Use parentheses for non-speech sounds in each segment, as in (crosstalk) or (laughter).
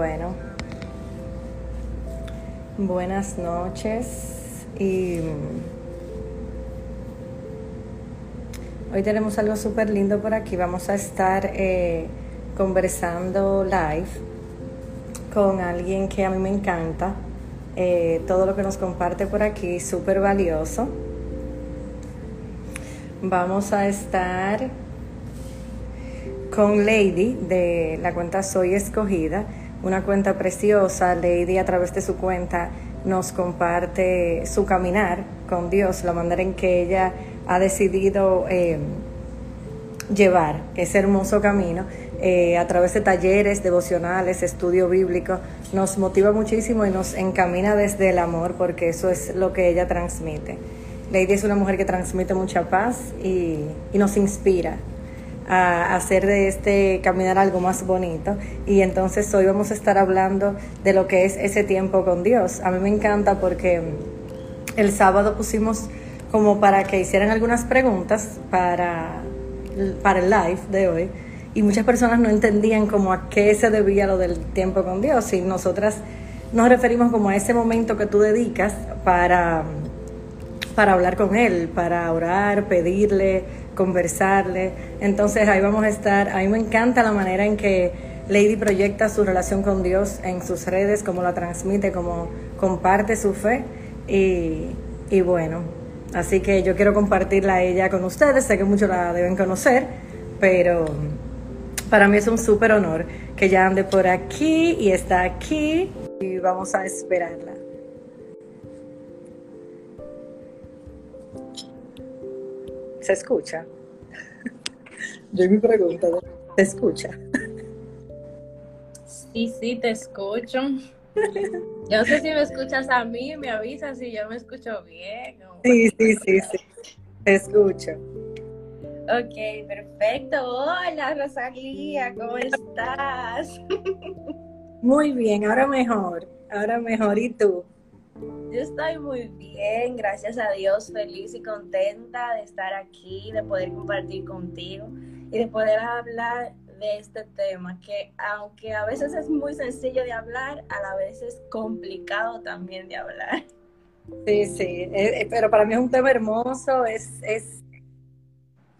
Bueno, buenas noches y hoy tenemos algo súper lindo por aquí. Vamos a estar eh, conversando live con alguien que a mí me encanta. Eh, todo lo que nos comparte por aquí, súper valioso. Vamos a estar con Lady de la cuenta Soy Escogida, una cuenta preciosa. Lady a través de su cuenta nos comparte su caminar con Dios, la manera en que ella ha decidido eh, llevar ese hermoso camino eh, a través de talleres devocionales, estudio bíblico, nos motiva muchísimo y nos encamina desde el amor porque eso es lo que ella transmite. Lady es una mujer que transmite mucha paz y, y nos inspira a hacer de este caminar algo más bonito. Y entonces hoy vamos a estar hablando de lo que es ese tiempo con Dios. A mí me encanta porque el sábado pusimos como para que hicieran algunas preguntas para, para el live de hoy y muchas personas no entendían como a qué se debía lo del tiempo con Dios y nosotras nos referimos como a ese momento que tú dedicas para, para hablar con Él, para orar, pedirle, conversarle. Entonces ahí vamos a estar. A mí me encanta la manera en que Lady proyecta su relación con Dios en sus redes, cómo la transmite, cómo comparte su fe. Y, bueno, así que yo quiero compartirla ella con ustedes. Sé que muchos la deben conocer, pero para mí es un súper honor que ya ande por aquí y está aquí y vamos a esperarla. ¿Se escucha? Yo mi pregunta, ¿se escucha? Sí, sí, te escucho. Yo no sé si me escuchas a mí, me avisas si yo me escucho bien. Sí, sí, sí, sí, te escucho. Ok, perfecto. Hola, Rosalía, ¿cómo estás? Muy bien, ahora mejor, ahora mejor. ¿Y tú? Yo estoy muy bien, gracias a Dios, feliz y contenta de estar aquí, de poder compartir contigo y de poder hablar de este tema, que aunque a veces es muy sencillo de hablar, a la vez es complicado también de hablar. Sí, sí, eh, eh, pero para mí es un tema hermoso, es, es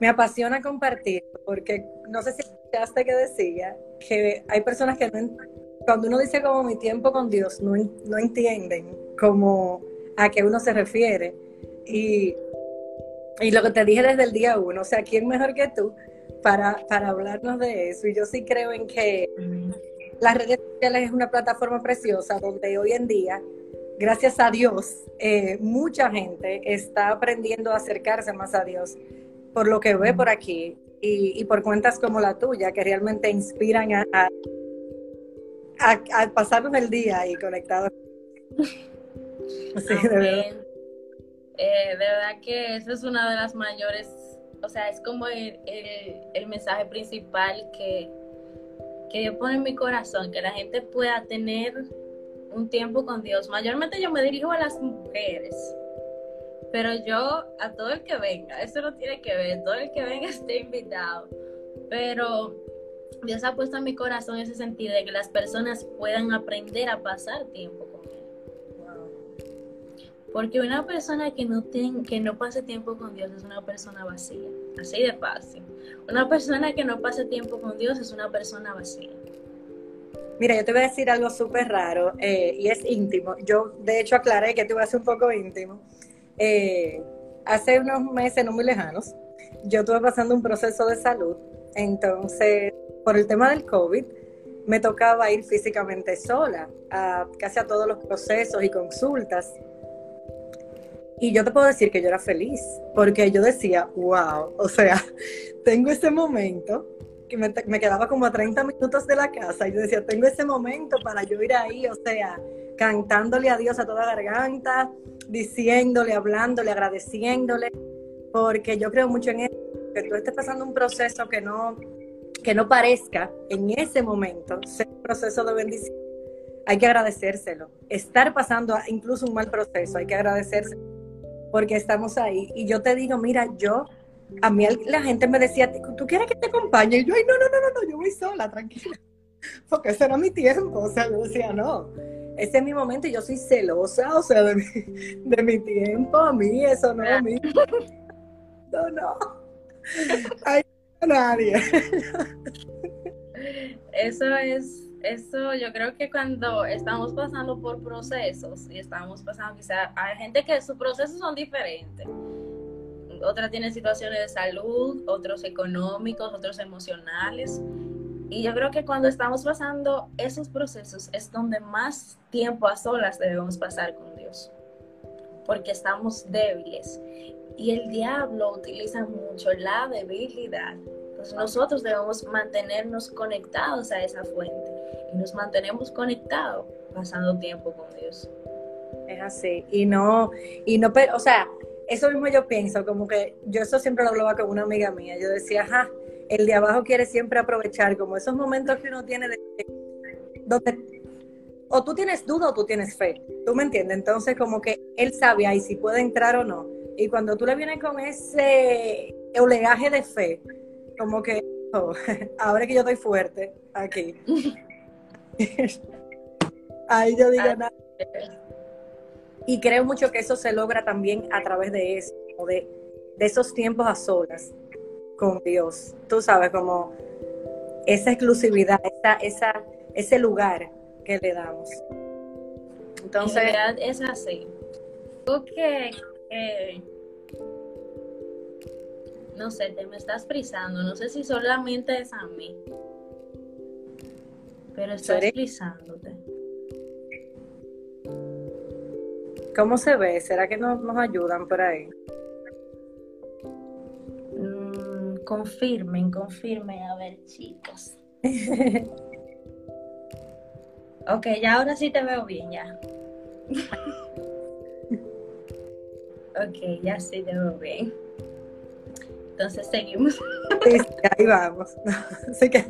me apasiona compartir, porque no sé si escuchaste que decía que hay personas que no, cuando uno dice como mi tiempo con Dios, no, no entienden como a qué uno se refiere. Y, y lo que te dije desde el día uno, o sea, ¿quién mejor que tú para, para hablarnos de eso? Y yo sí creo en que las redes sociales es una plataforma preciosa donde hoy en día, gracias a Dios, eh, mucha gente está aprendiendo a acercarse más a Dios por lo que ve por aquí y, por cuentas como la tuya, que realmente inspiran a, a, a, pasarnos el día ahí conectados. (laughs) Sí, de verdad. Eh, de verdad que eso es una de las mayores, o sea, es como el, el, mensaje principal que, que yo pongo en mi corazón, que la gente pueda tener un tiempo con Dios. Mayormente yo me dirijo a las mujeres, pero yo, a todo el que venga, eso no tiene que ver, todo el que venga (laughs) esté invitado. Pero Dios ha puesto en mi corazón ese sentido de que las personas puedan aprender a pasar tiempo. Porque una persona que no, que no pase tiempo con Dios es una persona vacía, así de fácil. Una persona que no pase tiempo con Dios es una persona vacía. Mira, yo te voy a decir algo súper raro eh, y es íntimo. Yo, de hecho, aclaré que te voy a hacer un poco íntimo. Eh, hace unos meses no muy lejanos, yo estuve pasando un proceso de salud, entonces por el tema del COVID me tocaba ir físicamente sola a casi a todos los procesos y consultas. Y yo te puedo decir que yo era feliz, porque yo decía, wow, o sea, (laughs) tengo ese momento que me, me, quedaba como a 30 minutos de la casa y yo decía, tengo ese momento para yo ir ahí, o sea, cantándole a Dios a toda garganta, diciéndole, hablándole, agradeciéndole, porque yo creo mucho en eso, que tú estés pasando un proceso que no, que no parezca en ese momento ser un proceso de bendición. Hay que agradecérselo. Estar pasando incluso un mal proceso, hay que agradecérselo, porque estamos ahí. Y yo te digo, mira, yo, a mí la gente me decía, ¿tú quieres que te acompañe? Y yo, ay, no, no, no, no, no yo voy sola, tranquila. (laughs) porque ese era mi tiempo, o sea, yo decía, no, ese es mi momento y yo soy celosa, o sea, de mi, de mi tiempo, a mí, eso no, a mí, (laughs) no, no, hay nadie. Eso es, eso yo creo que cuando estamos pasando por procesos y estamos pasando quizá, hay gente que sus procesos son diferentes, otra tiene situaciones de salud, otros económicos, otros emocionales. Y yo creo que cuando estamos pasando esos procesos es donde más tiempo a solas debemos pasar con Dios, porque estamos débiles. Y el diablo utiliza mucho la debilidad. Entonces nosotros debemos mantenernos conectados a esa fuente y nos mantenemos conectados pasando tiempo con Dios. Es así. Y no, y no, pero, o sea, eso mismo yo pienso, como que yo eso siempre lo hablaba con una amiga mía. Yo decía, ajá, el de abajo quiere siempre aprovechar como esos momentos que uno tiene de, donde o tú tienes duda o tú tienes fe. ¿Tú me entiendes? Entonces, como que él sabe ahí si puede entrar o no. Y cuando tú le vienes con ese oleaje de fe, como que, oh, (laughs) ahora que yo estoy fuerte aquí. (laughs) (laughs) ahí yo digo nada. Y creo mucho que eso se logra también a través de eso, de, de esos tiempos a solas con Dios. Tú sabes, como esa exclusividad, esa, esa, ese lugar que le damos. Entonces, es así. Tú que, no sé, te me estás frisando, no sé si solamente es a mí, pero estás frisándote. ¿Cómo se ve? ¿Será que nos, nos ayudan por ahí? Mm, confirmen, confirmen, a ver, chicos. (laughs) ok, ya ahora sí te veo bien, ya. (laughs) ok, ya sí te veo bien. Entonces seguimos. sí, ahí vamos. (laughs) Así que,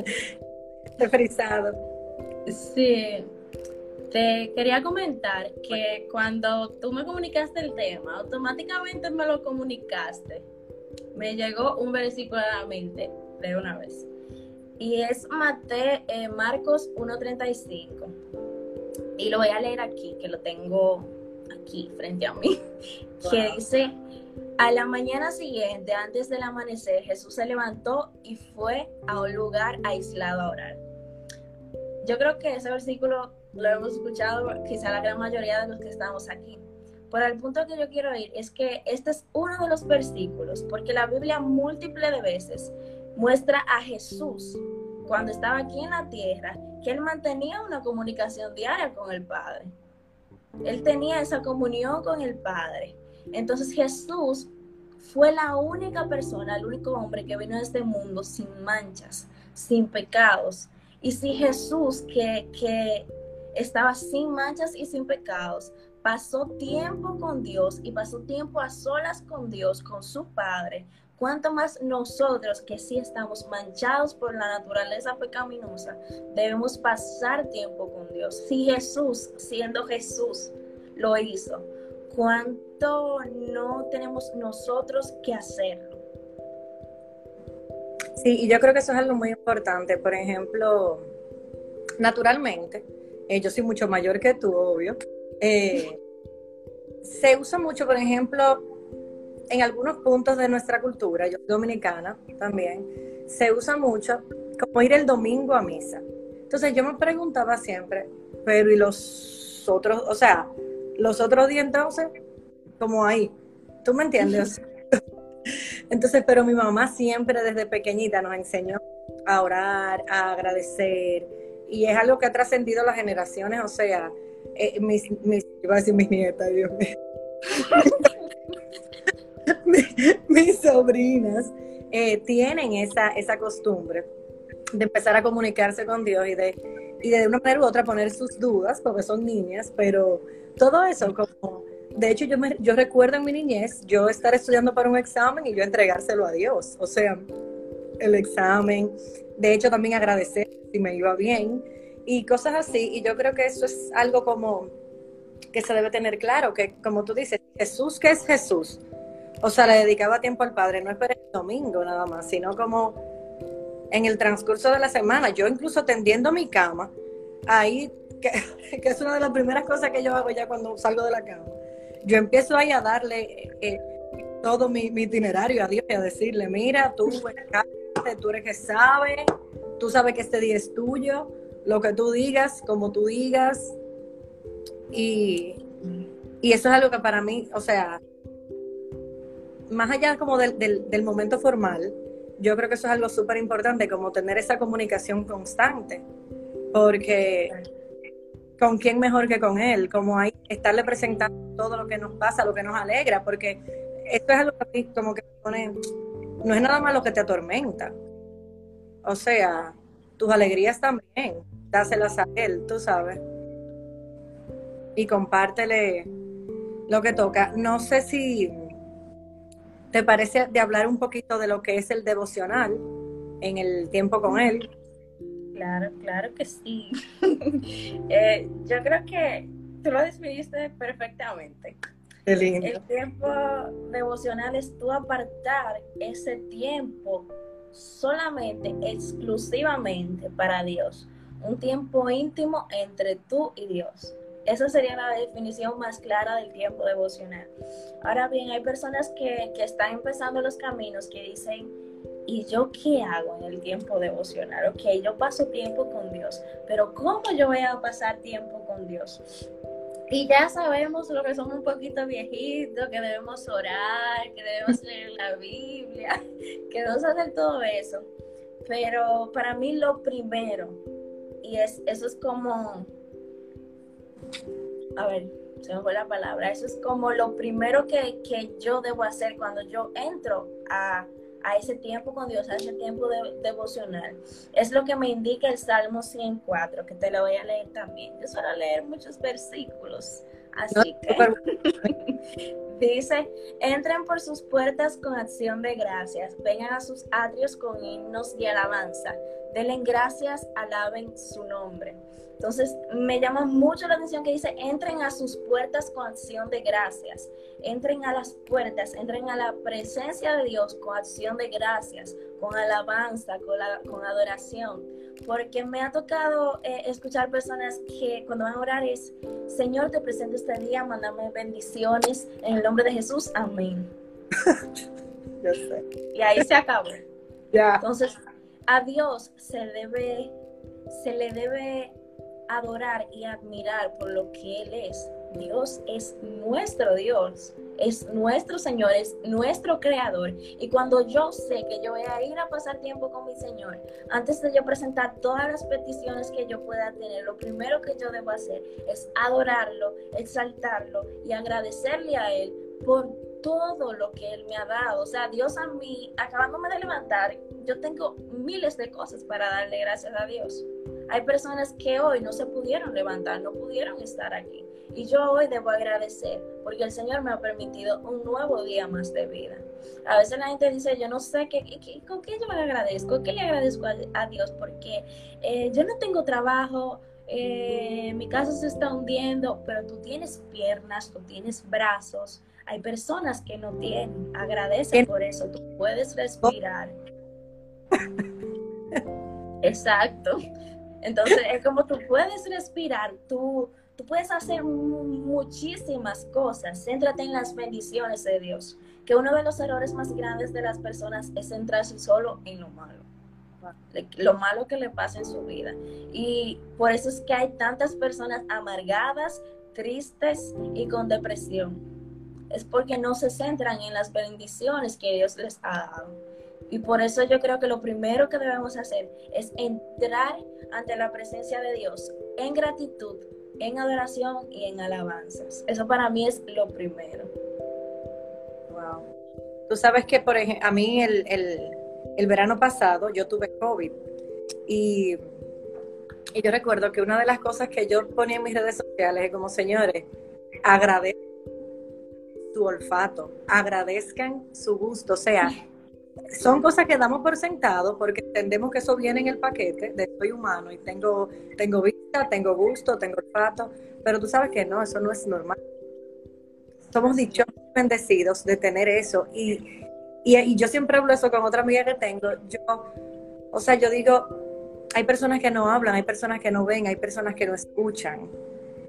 frisado. Sí, te quería comentar que cuando tú me comunicaste el tema, automáticamente me lo comunicaste. Me llegó un versículo a la mente de una vez. Y es Mate, eh, Marcos 1.35. Y lo voy a leer aquí, que lo tengo aquí frente a mí. (laughs) Que dice, a la mañana siguiente, antes del amanecer, Jesús se levantó y fue a un lugar aislado a orar. Yo creo que ese versículo lo hemos escuchado quizá la gran mayoría de los que estamos aquí. Por el punto que yo quiero ir es que este es uno de los versículos, porque la Biblia múltiple de veces muestra a Jesús cuando estaba aquí en la tierra, que él mantenía una comunicación diaria con el Padre. Él tenía esa comunión con el Padre. Entonces Jesús fue la única persona, el único hombre que vino a este mundo sin manchas, sin pecados. Y si Jesús, que, que estaba sin manchas y sin pecados, pasó tiempo con Dios y pasó tiempo a solas con Dios, con su Padre, cuanto más nosotros que sí estamos manchados por la naturaleza pecaminosa, debemos pasar tiempo con Dios. Si Jesús, siendo Jesús, lo hizo, ¿cuánto no tenemos nosotros que hacerlo? Sí, y yo creo que eso es algo muy importante. Por ejemplo, naturalmente, eh, yo soy mucho mayor que tú, obvio. Eh, se usa mucho, por ejemplo, en algunos puntos de nuestra cultura, yo soy dominicana también, se usa mucho como ir el domingo a misa. Entonces yo me preguntaba siempre, pero ¿y los otros, o sea, los otros días entonces, como ahí? ¿Tú me entiendes? (laughs) Entonces, pero mi mamá siempre desde pequeñita nos enseñó a orar, a agradecer, y es algo que ha trascendido las generaciones, o sea, eh, mis, mis, iba a decir mis nietas, Dios mío. (laughs) mis, sobrinas eh, tienen esa, esa costumbre de empezar a comunicarse con Dios y de, y de una manera u otra poner sus dudas, porque son niñas, pero todo eso como... De hecho, yo, me, yo recuerdo en mi niñez yo estar estudiando para un examen y yo entregárselo a Dios. O sea, el examen. De hecho, también agradecer si me iba bien y cosas así. Y yo creo que eso es algo como que se debe tener claro, que como tú dices, Jesús, que es Jesús? O sea, le dedicaba tiempo al Padre, no es para el domingo nada más, sino como en el transcurso de la semana. Yo incluso tendiendo mi cama, ahí, que, (laughs) es una de las primeras cosas que yo hago ya cuando salgo de la cama. Yo empiezo ahí a darle eh, todo mi, itinerario a Dios y a decirle, mira, tú, tú eres que sabe, tú sabes que este día es tuyo, lo que tú digas, como tú digas. Y, y eso es algo que para mí, o sea, más allá como del, del, momento formal, yo creo que eso es algo súper importante, como tener esa comunicación constante, porque con quién mejor que con él, como hay estarle presentando todo lo que nos pasa, lo que nos alegra, porque esto es algo que como que pone, no es nada más lo que te atormenta, o sea, tus alegrías también, dáselas a él, tú sabes, y compártele lo que toca. No sé si ¿Te parece de hablar un poquito de lo que es el devocional en el tiempo con él? Claro, claro que sí. (laughs) Eh, yo creo que tú lo definiste perfectamente. Qué lindo. El tiempo devocional es tú apartar ese tiempo solamente, exclusivamente para Dios. Un tiempo íntimo entre tú y Dios. Esa sería la definición más clara del tiempo devocional. Ahora bien, hay personas que, que están empezando los caminos que dicen, ¿y yo qué hago en el tiempo devocional? Ok, yo paso tiempo con Dios, pero ¿cómo yo voy a pasar tiempo con Dios? Y ya sabemos lo que somos un poquito viejitos, que debemos orar, que debemos (laughs) leer la Biblia, que debemos hacer todo eso. Pero para mí lo primero, y es, eso es como a ver, se me fue la palabra, eso es como lo primero que, yo debo hacer cuando yo entro a, ese tiempo con Dios, a ese tiempo devocional. Es lo que me indica el Salmo 104, que te lo voy a leer también. Yo suelo leer muchos versículos, así que (laughs) dice, entren por sus puertas con acción de gracias, vengan a sus atrios con himnos de alabanza, denle gracias, alaben su nombre. Entonces, me llama mucho la atención que dice, entren a sus puertas con acción de gracias, entren a las puertas, entren a la presencia de Dios con acción de gracias, con alabanza, con, con adoración. Porque me ha tocado eh, escuchar personas que cuando van a orar es, Señor, te presento este día, mándame bendiciones en el nombre de Jesús, amén. (laughs) Y ahí se acabó. Entonces, a Dios se debe, se le debe adorar y admirar por lo que Él es. Dios es nuestro Dios, es nuestro Señor, es nuestro Creador. Y cuando yo sé que yo voy a ir a pasar tiempo con mi Señor, antes de yo presentar todas las peticiones que yo pueda tener, lo primero que yo debo hacer es adorarlo, exaltarlo y agradecerle a Él por todo lo que Él me ha dado. O sea, Dios a mí, acabándome de levantar, yo tengo miles de cosas para darle gracias a Dios. Hay personas que hoy no se pudieron levantar, no pudieron estar aquí. Y yo hoy debo agradecer porque el Señor me ha permitido un nuevo día más de vida. A veces la gente dice, yo no sé qué, con qué yo le agradezco, qué le agradezco a, Dios, porque eh, yo no tengo trabajo, eh, mi casa se está hundiendo, pero tú tienes piernas, tú tienes brazos. Hay personas que no tienen. Agradece por eso. Tú puedes respirar. (laughs) Exacto. Entonces es como tú puedes respirar, tú, tú puedes hacer muchísimas cosas. Céntrate en las bendiciones de Dios. Que uno de los errores más grandes de las personas es centrarse solo en lo malo. Lo malo que le pasa en su vida. Y por eso es que hay tantas personas amargadas, tristes y con depresión. Es porque no se centran en las bendiciones que Dios les ha dado. Y por eso yo creo que lo primero que debemos hacer es entrar ante la presencia de Dios en gratitud, en adoración y en alabanzas. Eso para mí es lo primero. Wow. Tú sabes que, por ejemplo, a mí el, el, verano pasado yo tuve COVID y, y, yo recuerdo que una de las cosas que yo ponía en mis redes sociales es como, señores, agradezcan su olfato, agradezcan su gusto, o sea, son cosas que damos por sentado porque entendemos que eso viene en el paquete de soy humano y tengo, tengo vista, tengo gusto, tengo olfato, pero tú sabes que no, eso no es normal. Somos dichosos, bendecidos de tener eso y, y, yo siempre hablo eso con otra amiga que tengo. Yo O sea, yo digo, hay personas que no hablan, hay personas que no ven, hay personas que no escuchan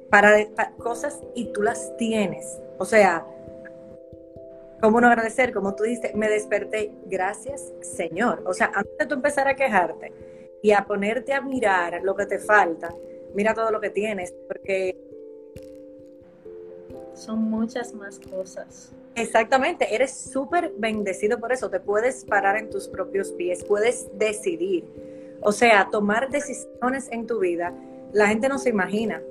para, cosas y tú las tienes. O sea, ¿cómo no agradecer? Como tú dices, me desperté, gracias Señor. O sea, antes de tú empezar a quejarte y a ponerte a mirar lo que te falta, mira todo lo que tienes, porque... Son muchas más cosas. Exactamente, eres súper bendecido por eso, te puedes parar en tus propios pies, puedes decidir. O sea, tomar decisiones en tu vida, la gente no se imagina.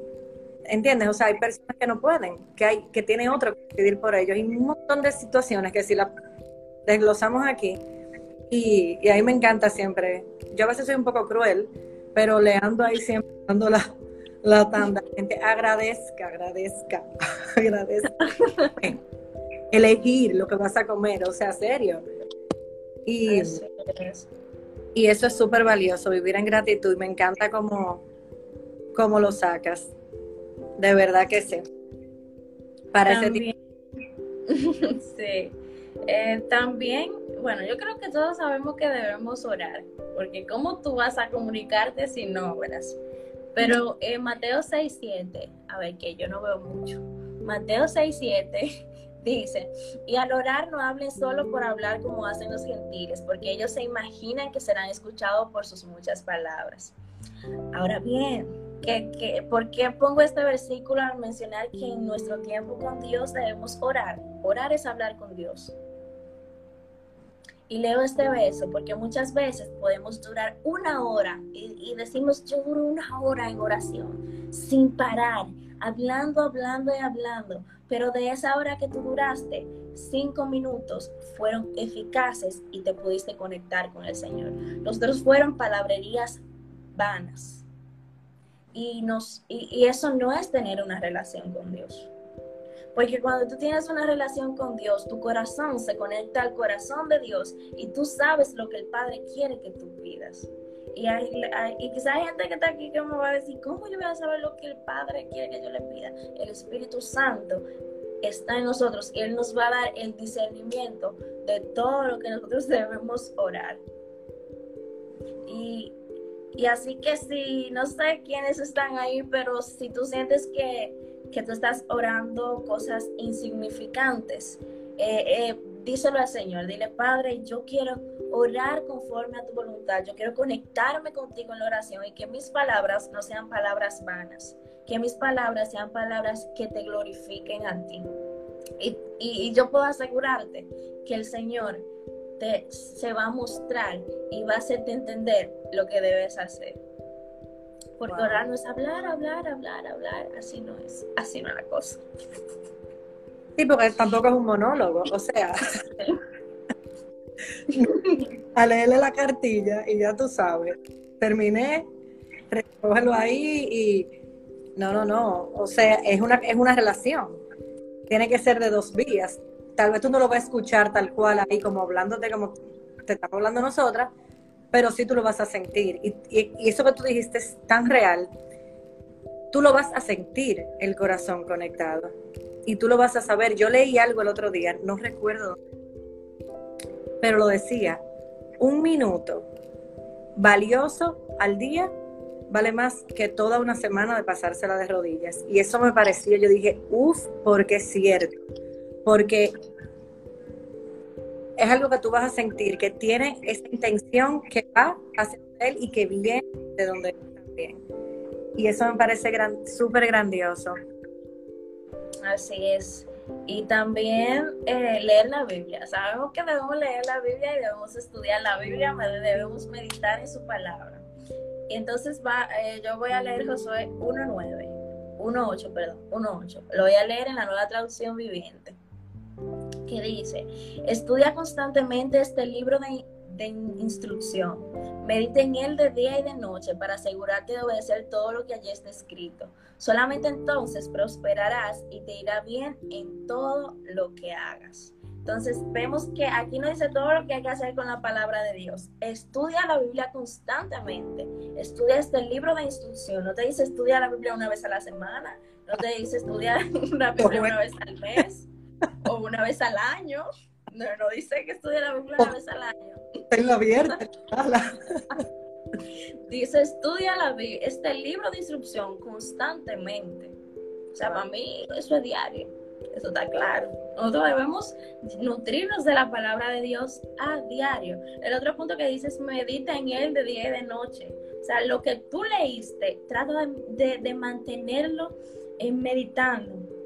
¿Entiendes? O sea, hay personas que no pueden, que hay que tienen otro que decidir por ellos. Hay un montón de situaciones que si las desglosamos aquí, y, y a mí me encanta siempre. Yo a veces soy un poco cruel, pero le ando ahí siempre dando la, la tanda. Gente, agradezca, agradezca, (laughs) agradezca. (laughs) Elegir lo que vas a comer, o sea, serio. Y, y eso es súper valioso, vivir en gratitud. Me encanta cómo, cómo lo sacas. De verdad que sí. Para ese tiempo. (laughs) sí. Eh, también, bueno, yo creo que todos sabemos que debemos orar, porque ¿cómo tú vas a comunicarte si no oras? Pero en Mateo 6.7, a ver, que yo no veo mucho. Mateo 6.7 (laughs) dice, y al orar no hablen solo por hablar como hacen los gentiles, porque ellos se imaginan que serán escuchados por sus muchas palabras. Ahora bien, ¿por qué pongo este versículo al mencionar que en nuestro tiempo con Dios debemos orar? Orar es hablar con Dios. Y leo este verso porque muchas veces podemos durar una hora y, decimos, yo duro una hora en oración, sin parar, hablando, hablando y hablando. Pero de esa hora que tú duraste, cinco minutos fueron eficaces y te pudiste conectar con el Señor. Los otros fueron palabrerías vanas y, nos, y, eso no es tener una relación con Dios. Porque cuando tú tienes una relación con Dios, tu corazón se conecta al corazón de Dios y tú sabes lo que el Padre quiere que tú pidas. Y, hay, y quizá hay gente que está aquí que me va a decir, ¿cómo yo voy a saber lo que el Padre quiere que yo le pida? El Espíritu Santo está en nosotros y Él nos va a dar el discernimiento de todo lo que nosotros debemos orar. Y y así que si, no sé quiénes están ahí, pero si tú sientes que, que tú estás orando cosas insignificantes, eh, eh, díselo al Señor, dile, Padre, yo quiero orar conforme a tu voluntad, yo quiero conectarme contigo en la oración y que mis palabras no sean palabras vanas, que mis palabras sean palabras que te glorifiquen a ti. Y, y yo puedo asegurarte que el Señor se va a mostrar y va a hacerte entender lo que debes hacer. Porque orar no es hablar, hablar, hablar, hablar. Así no es. Así no es la cosa. Sí, porque tampoco es un monólogo. O sea, a leerle la cartilla y ya tú sabes. Terminé, recógelo ahí y. No, no, no. O sea, es una, es una relación. Tiene que ser de dos vías tal vez tú no lo vas a escuchar tal cual ahí como hablándote como te estamos hablando nosotras, pero sí tú lo vas a sentir. Y, eso que tú dijiste es tan real, tú lo vas a sentir el corazón conectado y tú lo vas a saber. Yo leí algo el otro día, no recuerdo, pero lo decía, un minuto valioso al día vale más que toda una semana de pasársela de rodillas. Y eso me pareció, yo dije, uff, porque es cierto porque es algo que tú vas a sentir, que tiene esa intención que va hacia él y que viene de donde también. Y eso me parece gran, súper grandioso. Así es. Y también eh, leer la Biblia. Sabemos que debemos leer la Biblia y debemos estudiar la Biblia, debemos meditar en su palabra. Y entonces va, eh, yo voy a leer Josué 1.9, 1.8, perdón, 1.8. Lo voy a leer en la nueva traducción viviente que dice, estudia constantemente este libro de, instrucción, medita en él de día y de noche para asegurarte de obedecer todo lo que allí está escrito. Solamente entonces prosperarás y te irá bien en todo lo que hagas. Entonces vemos que aquí nos dice todo lo que hay que hacer con la palabra de Dios. Estudia la Biblia constantemente. Estudia este libro de instrucción. No te dice estudia la Biblia una vez a la semana. No te dice estudia (laughs) la Biblia una vez al mes o una vez al año. No, no dice que estudia la Biblia una vez al año. Tengo abierta. dice, estudia la este libro de instrucción constantemente. O sea, para mí eso es diario. Eso está claro. Nosotros debemos nutrirnos de la palabra de Dios a diario. El otro punto que dice es medita en él de día y de noche. O sea, lo que tú leíste, trata de, de mantenerlo en meditando.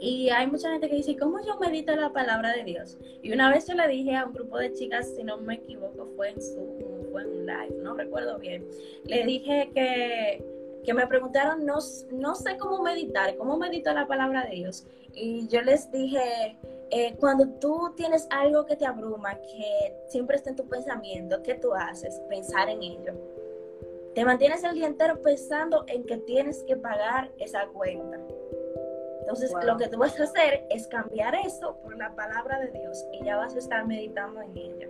Y hay mucha gente que dice, ¿cómo yo medito la palabra de Dios? Y una vez yo le dije a un grupo de chicas, si no me equivoco, fue en su, fue en un live, no recuerdo bien. Le dije que, que me preguntaron, no, no sé cómo meditar, cómo medito la palabra de Dios. Y yo les dije, eh, cuando tú tienes algo que te abruma, que siempre está en tu pensamiento, ¿qué tú haces? Pensar en ello. Te mantienes el día entero pensando en que tienes que pagar esa cuenta entonces, lo que tú vas a hacer es cambiar eso por la palabra de Dios y ya vas a estar meditando en ella.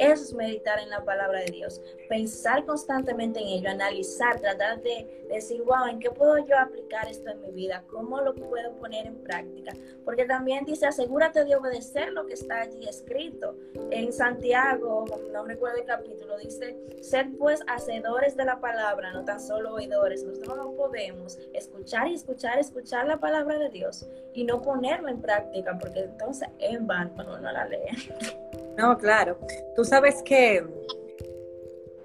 Eso es meditar en la palabra de Dios, pensar constantemente en ello, analizar, tratar de, decir, wow, ¿en qué puedo yo aplicar esto en mi vida? ¿Cómo lo puedo poner en práctica? Porque también dice, asegúrate de obedecer lo que está allí escrito. En Santiago, no recuerdo el capítulo, dice, ser pues hacedores de la palabra, no tan solo oidores. Nosotros no podemos escuchar y escuchar, escuchar la palabra de Dios y no ponerla en práctica, porque entonces en vano uno la lee. (laughs) No, claro. Tú sabes que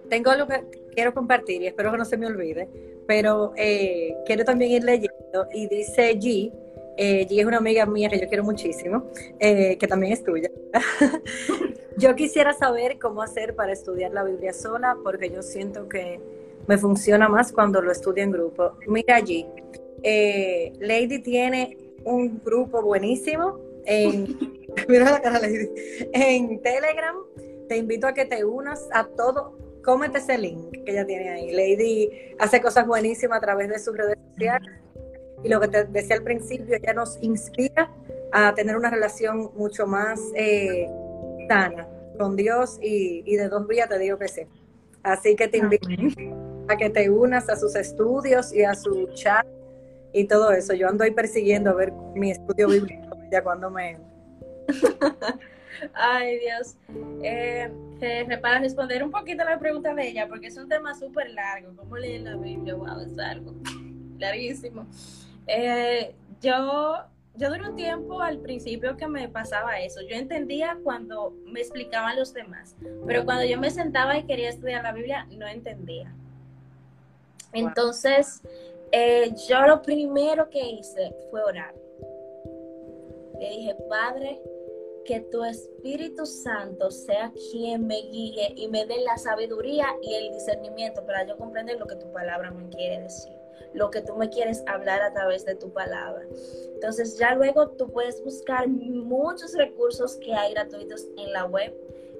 tengo algo que quiero compartir y espero que no se me olvide, pero eh, quiero también ir leyendo y dice G, eh, G es una amiga mía que yo quiero muchísimo, eh, que también es tuya. (laughs) yo quisiera saber cómo hacer para estudiar la Biblia sola, porque yo siento que me funciona más cuando lo estudio en grupo. Mira allí, Lady tiene un grupo buenísimo en (laughs) (laughs) Mira la cara, Lady. En Telegram te invito a que te unas a todo. Cómete ese link que ella tiene ahí. Lady hace cosas buenísimas a través de sus redes sociales. Y lo que te decía al principio, ella nos inspira a tener una relación mucho más eh, sana con Dios y, y, de dos vías te digo que sí. Así que te invito a que te unas a sus estudios y a su chat y todo eso. Yo ando ahí persiguiendo a ver mi estudio bíblico ya cuando me, (laughs) Ay, Dios. Eh, para responder un poquito a la pregunta de ella, porque es un tema súper largo. ¿Cómo leer la Biblia? Wow, es algo (laughs) larguísimo. Eh, yo, yo duré un tiempo al principio que me pasaba eso. Yo entendía cuando me explicaban los demás, pero cuando yo me sentaba y quería estudiar la Biblia, no entendía. Entonces, eh, yo lo primero que hice fue orar. Le dije, Padre, que tu Espíritu Santo sea quien me guíe y me dé la sabiduría y el discernimiento para yo comprender lo que tu palabra me quiere decir, lo que tú me quieres hablar a través de tu palabra. Entonces ya luego tú puedes buscar muchos recursos que hay gratuitos en la web.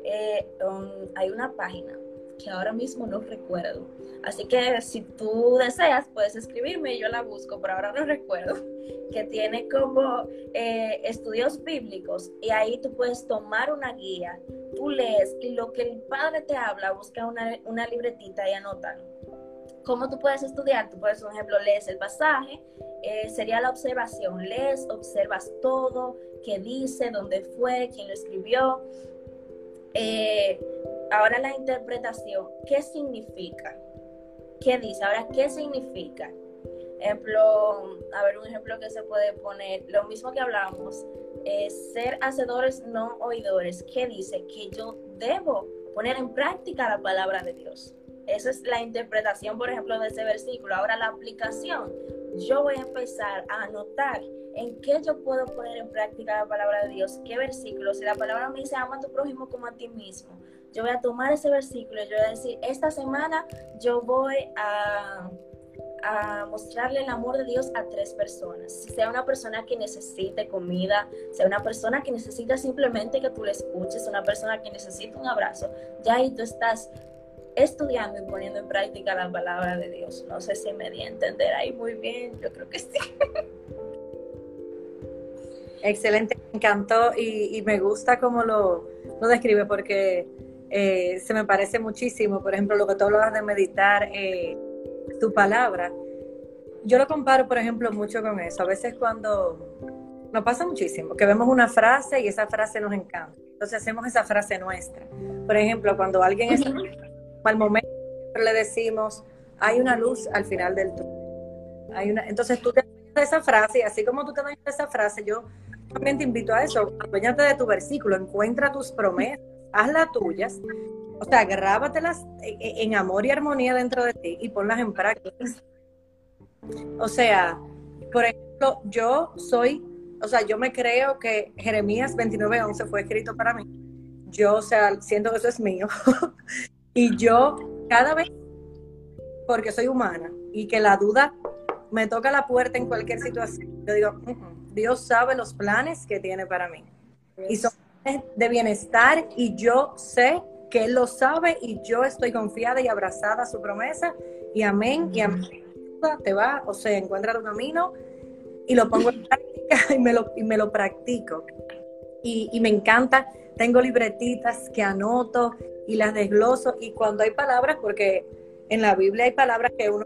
Eh, um, hay una página que ahora mismo no recuerdo. Así que si tú deseas, puedes escribirme y yo la busco, pero ahora no recuerdo, (laughs) que tiene como eh, estudios bíblicos y ahí tú puedes tomar una guía, tú lees y lo que el padre te habla, busca una, una libretita y anótalo. ¿Cómo tú puedes estudiar? Tú puedes, por ejemplo, lees el pasaje, eh, sería la observación, lees, observas todo, qué dice, dónde fue, quién lo escribió. Eh, Ahora la interpretación, ¿qué significa? ¿Qué dice? Ahora, ¿qué significa? Ejemplo, a ver, un ejemplo que se puede poner, lo mismo que hablamos, ser hacedores, no oidores. ¿Qué dice? Que yo debo poner en práctica la palabra de Dios. Esa es la interpretación, por ejemplo, de ese versículo. Ahora la aplicación, yo voy a empezar a anotar en qué yo puedo poner en práctica la palabra de Dios, qué versículo. Si la palabra me dice, ama a tu prójimo como a ti mismo, yo voy a tomar ese versículo y yo voy a decir, esta semana yo voy a, a mostrarle el amor de Dios a tres personas. Sea una persona que necesite comida, sea una persona que necesita simplemente que tú le escuches, una persona que necesita un abrazo, ya ahí tú estás estudiando y poniendo en práctica la palabra de Dios. No sé si me di a entender ahí muy bien, yo creo que sí. Excelente, me encantó y, me gusta cómo lo, lo describe porque eh, se me parece muchísimo, por ejemplo, lo que tú hablabas de meditar eh, tu palabra. Yo lo comparo, por ejemplo, mucho con eso. A veces cuando nos pasa muchísimo, que vemos una frase y esa frase nos encanta. Entonces hacemos esa frase nuestra. Por ejemplo, cuando alguien está al momento, le decimos, hay una luz al final del túnel. Hay una, entonces tú te de esa frase y así como tú te de esa frase, yo también te invito a eso. Aduéñate de tu versículo, encuentra tus promesas, haz las tuyas. O sea, grábatelas en amor y armonía dentro de ti y ponlas en práctica. O sea, por ejemplo, yo soy o sea, yo me creo que Jeremías 29:11 fue escrito para mí. Yo, o sea, siento que eso es mío. (laughs) y yo cada vez, porque soy humana y que la duda me toca la puerta en cualquier situación, yo digo, Dios sabe los planes que tiene para mí. Y son de bienestar y yo sé que Él lo sabe y yo estoy confiada y abrazada a su promesa y amén y amén. Te va, o sea, encuentra tu camino y lo pongo en práctica (laughs) y me lo, y me lo practico. Y, y me encanta, tengo libretitas que anoto y las desgloso y cuando hay palabras, porque en la Biblia hay palabras que uno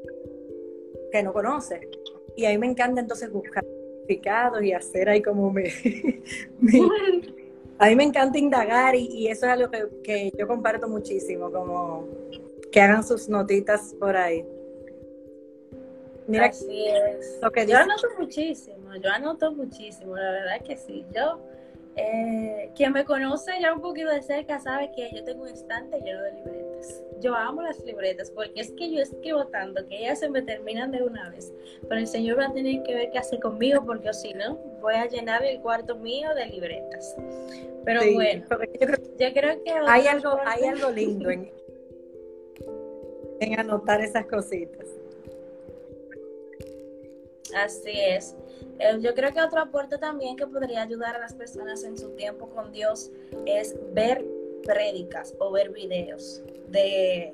que no conoce. Y ahí me encanta entonces buscar significados y hacer ahí como me... (laughs) (laughs) a mí me encanta indagar y, y eso es algo que, que, yo comparto muchísimo, como que hagan sus notitas por ahí. Mira, Así es. Lo que yo anoto muchísimo, yo anoto muchísimo, la verdad que sí. Yo, eh, quien me conoce ya un poquito de cerca sabe que yo tengo un estante lleno de libretas. Yo amo las libretas porque es que yo escribo tanto que ellas se me terminan de una vez. Pero el Señor va a tener que ver qué hace conmigo porque si no, voy a llenar el cuarto mío de libretas. Pero bueno, yo creo, que... Hay algo, hay algo lindo en, en anotar esas cositas. Así es. Eh, yo creo que otro aporte también que podría ayudar a las personas en su tiempo con Dios es ver prédicas o ver videos de,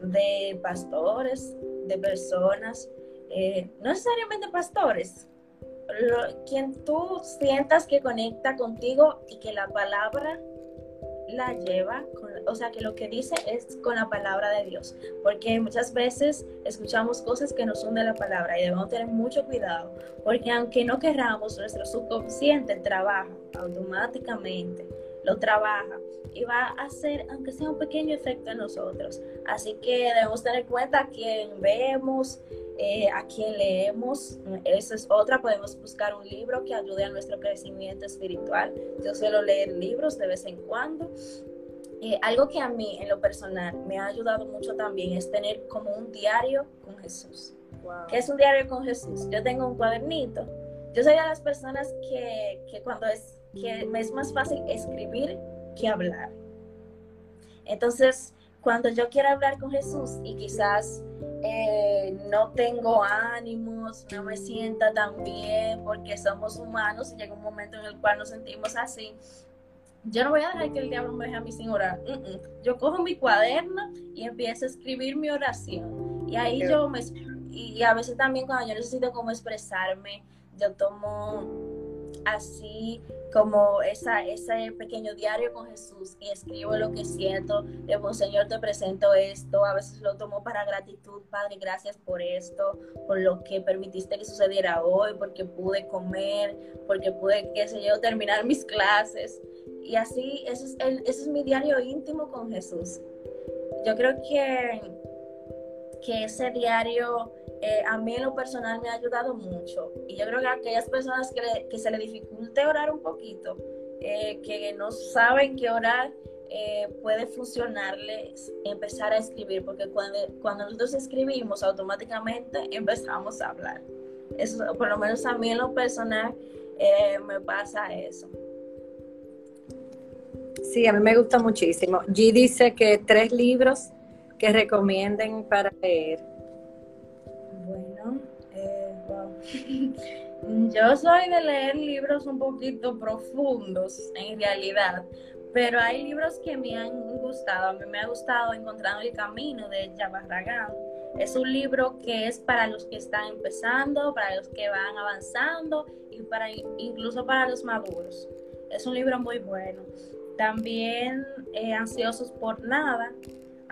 de pastores, de personas, eh, no necesariamente pastores, quien tú sientas que conecta contigo y que la palabra la lleva, o sea, que lo que dice es con la palabra de Dios, porque muchas veces escuchamos cosas que no son de la palabra y debemos tener mucho cuidado, porque aunque no querramos, nuestro subconsciente trabaja automáticamente, lo trabaja y va a hacer, aunque sea un pequeño efecto en nosotros. Así que debemos tener cuenta a quién vemos, eh, a quien leemos. Esa es otra, podemos buscar un libro que ayude a nuestro crecimiento espiritual. Yo suelo leer libros de vez en cuando. Eh, algo que a mí en lo personal me ha ayudado mucho también es tener como un diario con Jesús. ¿Qué es un diario con Jesús? Yo tengo un cuadernito. Yo soy de las personas que, que cuando es, que me es más fácil escribir que hablar. Entonces, cuando yo quiero hablar con Jesús y quizás eh, no tengo ánimos, no me sienta tan bien porque somos humanos y llega un momento en el cual nos sentimos así, yo no voy a dejar que el diablo me deje a mí sin orar. Yo cojo mi cuaderno y empiezo a escribir mi oración. Y ahí yo me... Y a veces también cuando yo necesito como expresarme, yo tomo así como esa, ese pequeño diario con Jesús y escribo lo que siento, le Señor, te presento esto, a veces lo tomo para gratitud, Padre, gracias por esto, por lo que permitiste que sucediera hoy, porque pude comer, porque pude, qué sé terminar mis clases. Y así, ese es, el, es mi diario íntimo con Jesús. Yo creo que, que ese diario eh, a mí en lo personal me ha ayudado mucho. Y yo creo que a aquellas personas que, se le dificulte orar un poquito, eh, que no saben qué orar, eh, puede funcionarles empezar a escribir, porque cuando, cuando nosotros escribimos, automáticamente empezamos a hablar. Eso, por lo menos a mí en lo personal me pasa eso. Sí, a mí me gusta muchísimo. G dice que tres libros que recomienden para leer. (laughs) Yo soy de leer libros un poquito profundos, en realidad, pero hay libros que me han gustado. A mí me ha gustado Encontrando el Camino de Jabarragán. Es un libro que es para los que están empezando, para los que van avanzando y para incluso para los maduros. Es un libro muy bueno. También eh, Ansiosos por Nada.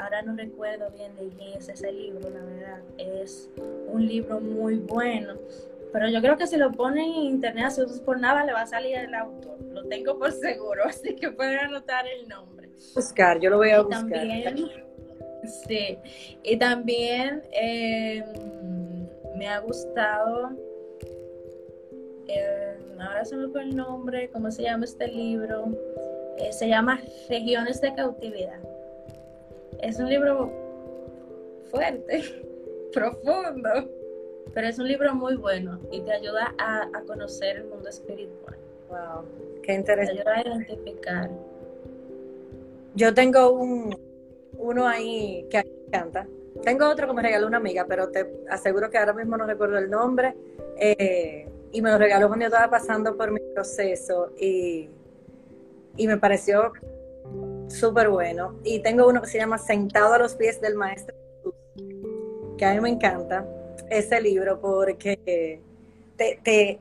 Ahora no recuerdo bien de quién es ese libro, la verdad. Es un libro muy bueno Pero yo creo que si lo ponen en internet, si por nada, le va a salir el autor. Lo tengo por seguro, (laughs) así que pueden anotar el nombre. Buscar, yo lo voy a buscar. También, sí, y también em, me ha gustado, em, ahora se me fue el nombre, ¿cómo se llama este libro? Eh, se llama Regiones de Cautividad. Es un libro fuerte, (laughs) profundo pero es un libro muy bueno y te ayuda a, conocer el mundo espiritual. Wow, qué interesante. Te ayuda a identificar. Yo tengo un, uno ahí que me encanta. Tengo otro que me regaló una amiga, pero te aseguro que ahora mismo no recuerdo el nombre. Eh, y me lo regaló cuando yo estaba pasando por mi proceso y, y me pareció súper bueno. Y tengo uno que se llama Sentado a los pies del Maestro que a mí me encanta ese libro porque te,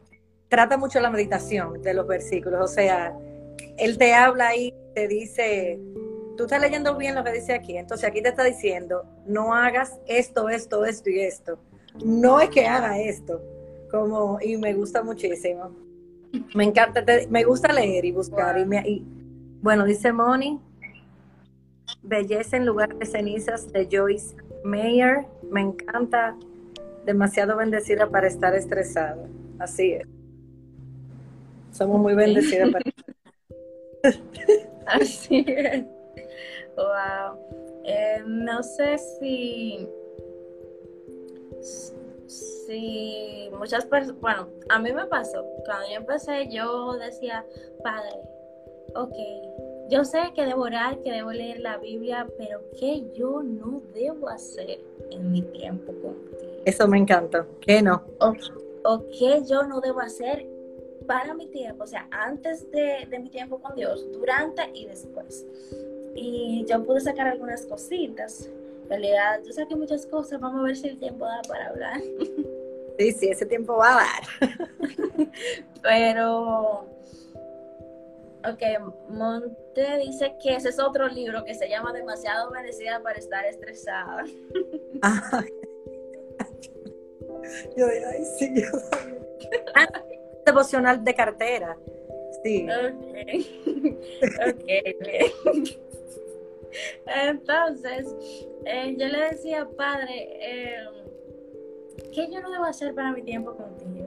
trata mucho la meditación de los versículos. O sea, él te habla y te dice, tú estás leyendo bien lo que dice aquí. Entonces aquí te está diciendo, no hagas esto, esto, esto y esto. No es que haga esto. Como, y me gusta muchísimo. Me encanta, me gusta leer y buscar. Y, y, bueno, dice Moni, Belleza en lugar de cenizas de Joyce Mayer. Me encanta demasiado bendecida para estar estresada. Así es. Somos muy bendecidas para (laughs) Así es. Wow. Eh, no sé si si muchas personas, bueno, a mí me pasó, cuando yo empecé yo decía, padre, ok, yo sé que debo orar, que debo leer la Biblia, pero ¿qué yo no debo hacer en mi tiempo contigo? Eso me encanta. ¿Qué no? O, qué yo no debo hacer para mi tiempo, o sea, antes de, mi tiempo con Dios, durante y después. Y yo pude sacar algunas cositas. En realidad, yo saqué muchas cosas. Vamos a ver si el tiempo da para hablar. Sí, sí, ese tiempo va a dar. (laughs) Pero Ok, Monte dice que ese es otro libro que se llama Demasiado Merecida para estar estresada. (laughs) yo ay, sí, yo ah, devocional de cartera. Sí. Ok. Entonces, eh, yo le decía, padre, eh, ¿qué yo no debo hacer para mi tiempo contigo?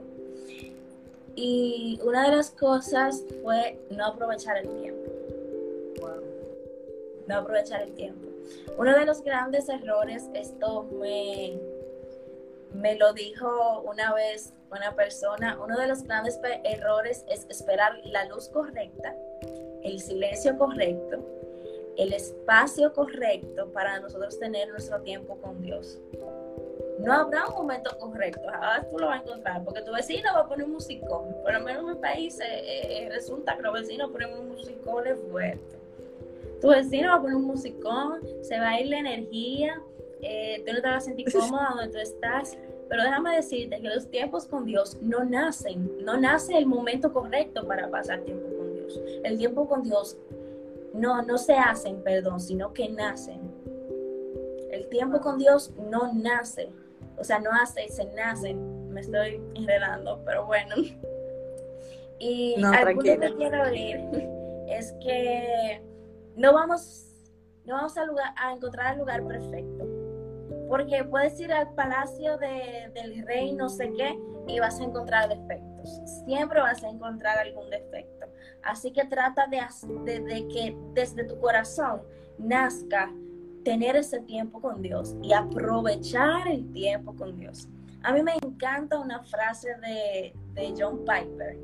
Y una de las cosas fue no aprovechar el tiempo. No aprovechar el tiempo. Uno de los grandes errores, esto me, me lo dijo una vez una persona, uno de los grandes errores es esperar la luz correcta, el silencio correcto, el espacio correcto para nosotros tener nuestro tiempo con Dios no habrá un momento correcto. Ahora tú lo vas a encontrar, porque tu vecino va a poner un musicón. Por lo menos en mi país eh, eh, resulta que los vecinos ponen un musicón fuerte. Tu vecino va a poner un musicón, se va a ir la energía, eh, tú no te vas a sentir (laughs) cómoda donde tú estás. Pero déjame decirte que los tiempos con Dios no nacen, no nace el momento correcto para pasar tiempo con Dios. El tiempo con Dios no, no se hacen, perdón, sino que nacen. El tiempo con Dios no nace, o sea, no hace, se nace. Me estoy enredando, pero bueno. Y no, algo que quiero decir (laughs) es que no vamos, no vamos a, lugar, a encontrar el lugar perfecto. Porque puedes ir al palacio del rey, no sé qué, y vas a encontrar defectos. Siempre vas a encontrar algún defecto. Así que trata de, de que desde tu corazón nazca tener ese tiempo con Dios y aprovechar el tiempo con Dios. A mí me encanta una frase de, John Piper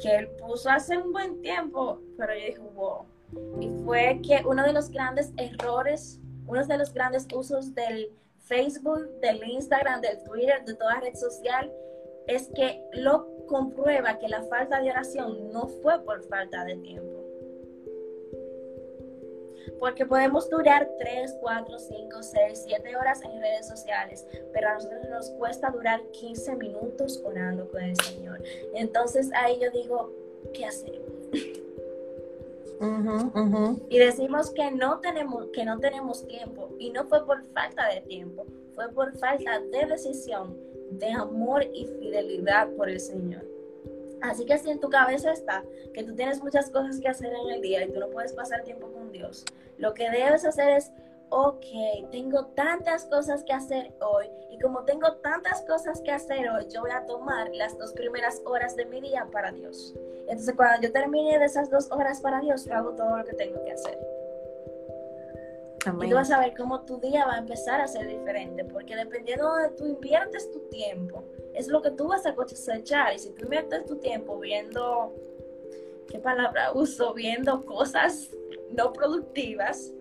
que él puso hace un buen tiempo, pero yo dije, wow. Y fue que uno de los grandes errores, uno de los grandes usos del Facebook, del Instagram, del Twitter, de toda red social, es que lo comprueba que la falta de oración no fue por falta de tiempo porque podemos durar 3, 4, 5, 6, 7 horas en redes sociales, pero a nosotros nos cuesta durar 15 minutos orando con el Señor. Entonces ahí yo digo, ¿qué hacemos? Y decimos que no tenemos que no tenemos tiempo y no fue por falta de tiempo, fue por falta de decisión de amor y fidelidad por el Señor. Así que si en tu cabeza está que tú tienes muchas cosas que hacer en el día y tú no puedes pasar tiempo con Dios, lo que debes hacer es, ok, tengo tantas cosas que hacer hoy y como tengo tantas cosas que hacer hoy, yo voy a tomar las dos primeras horas de mi día para Dios. Entonces cuando yo termine de esas dos horas para Dios, yo hago todo lo que tengo que hacer. Y tú vas a ver cómo tu día va a empezar a ser diferente, porque dependiendo de tú inviertes tu tiempo, es lo que tú vas a cosechar. Y si tú inviertes tu tiempo viendo, ¿qué palabra uso? Viendo cosas no productivas,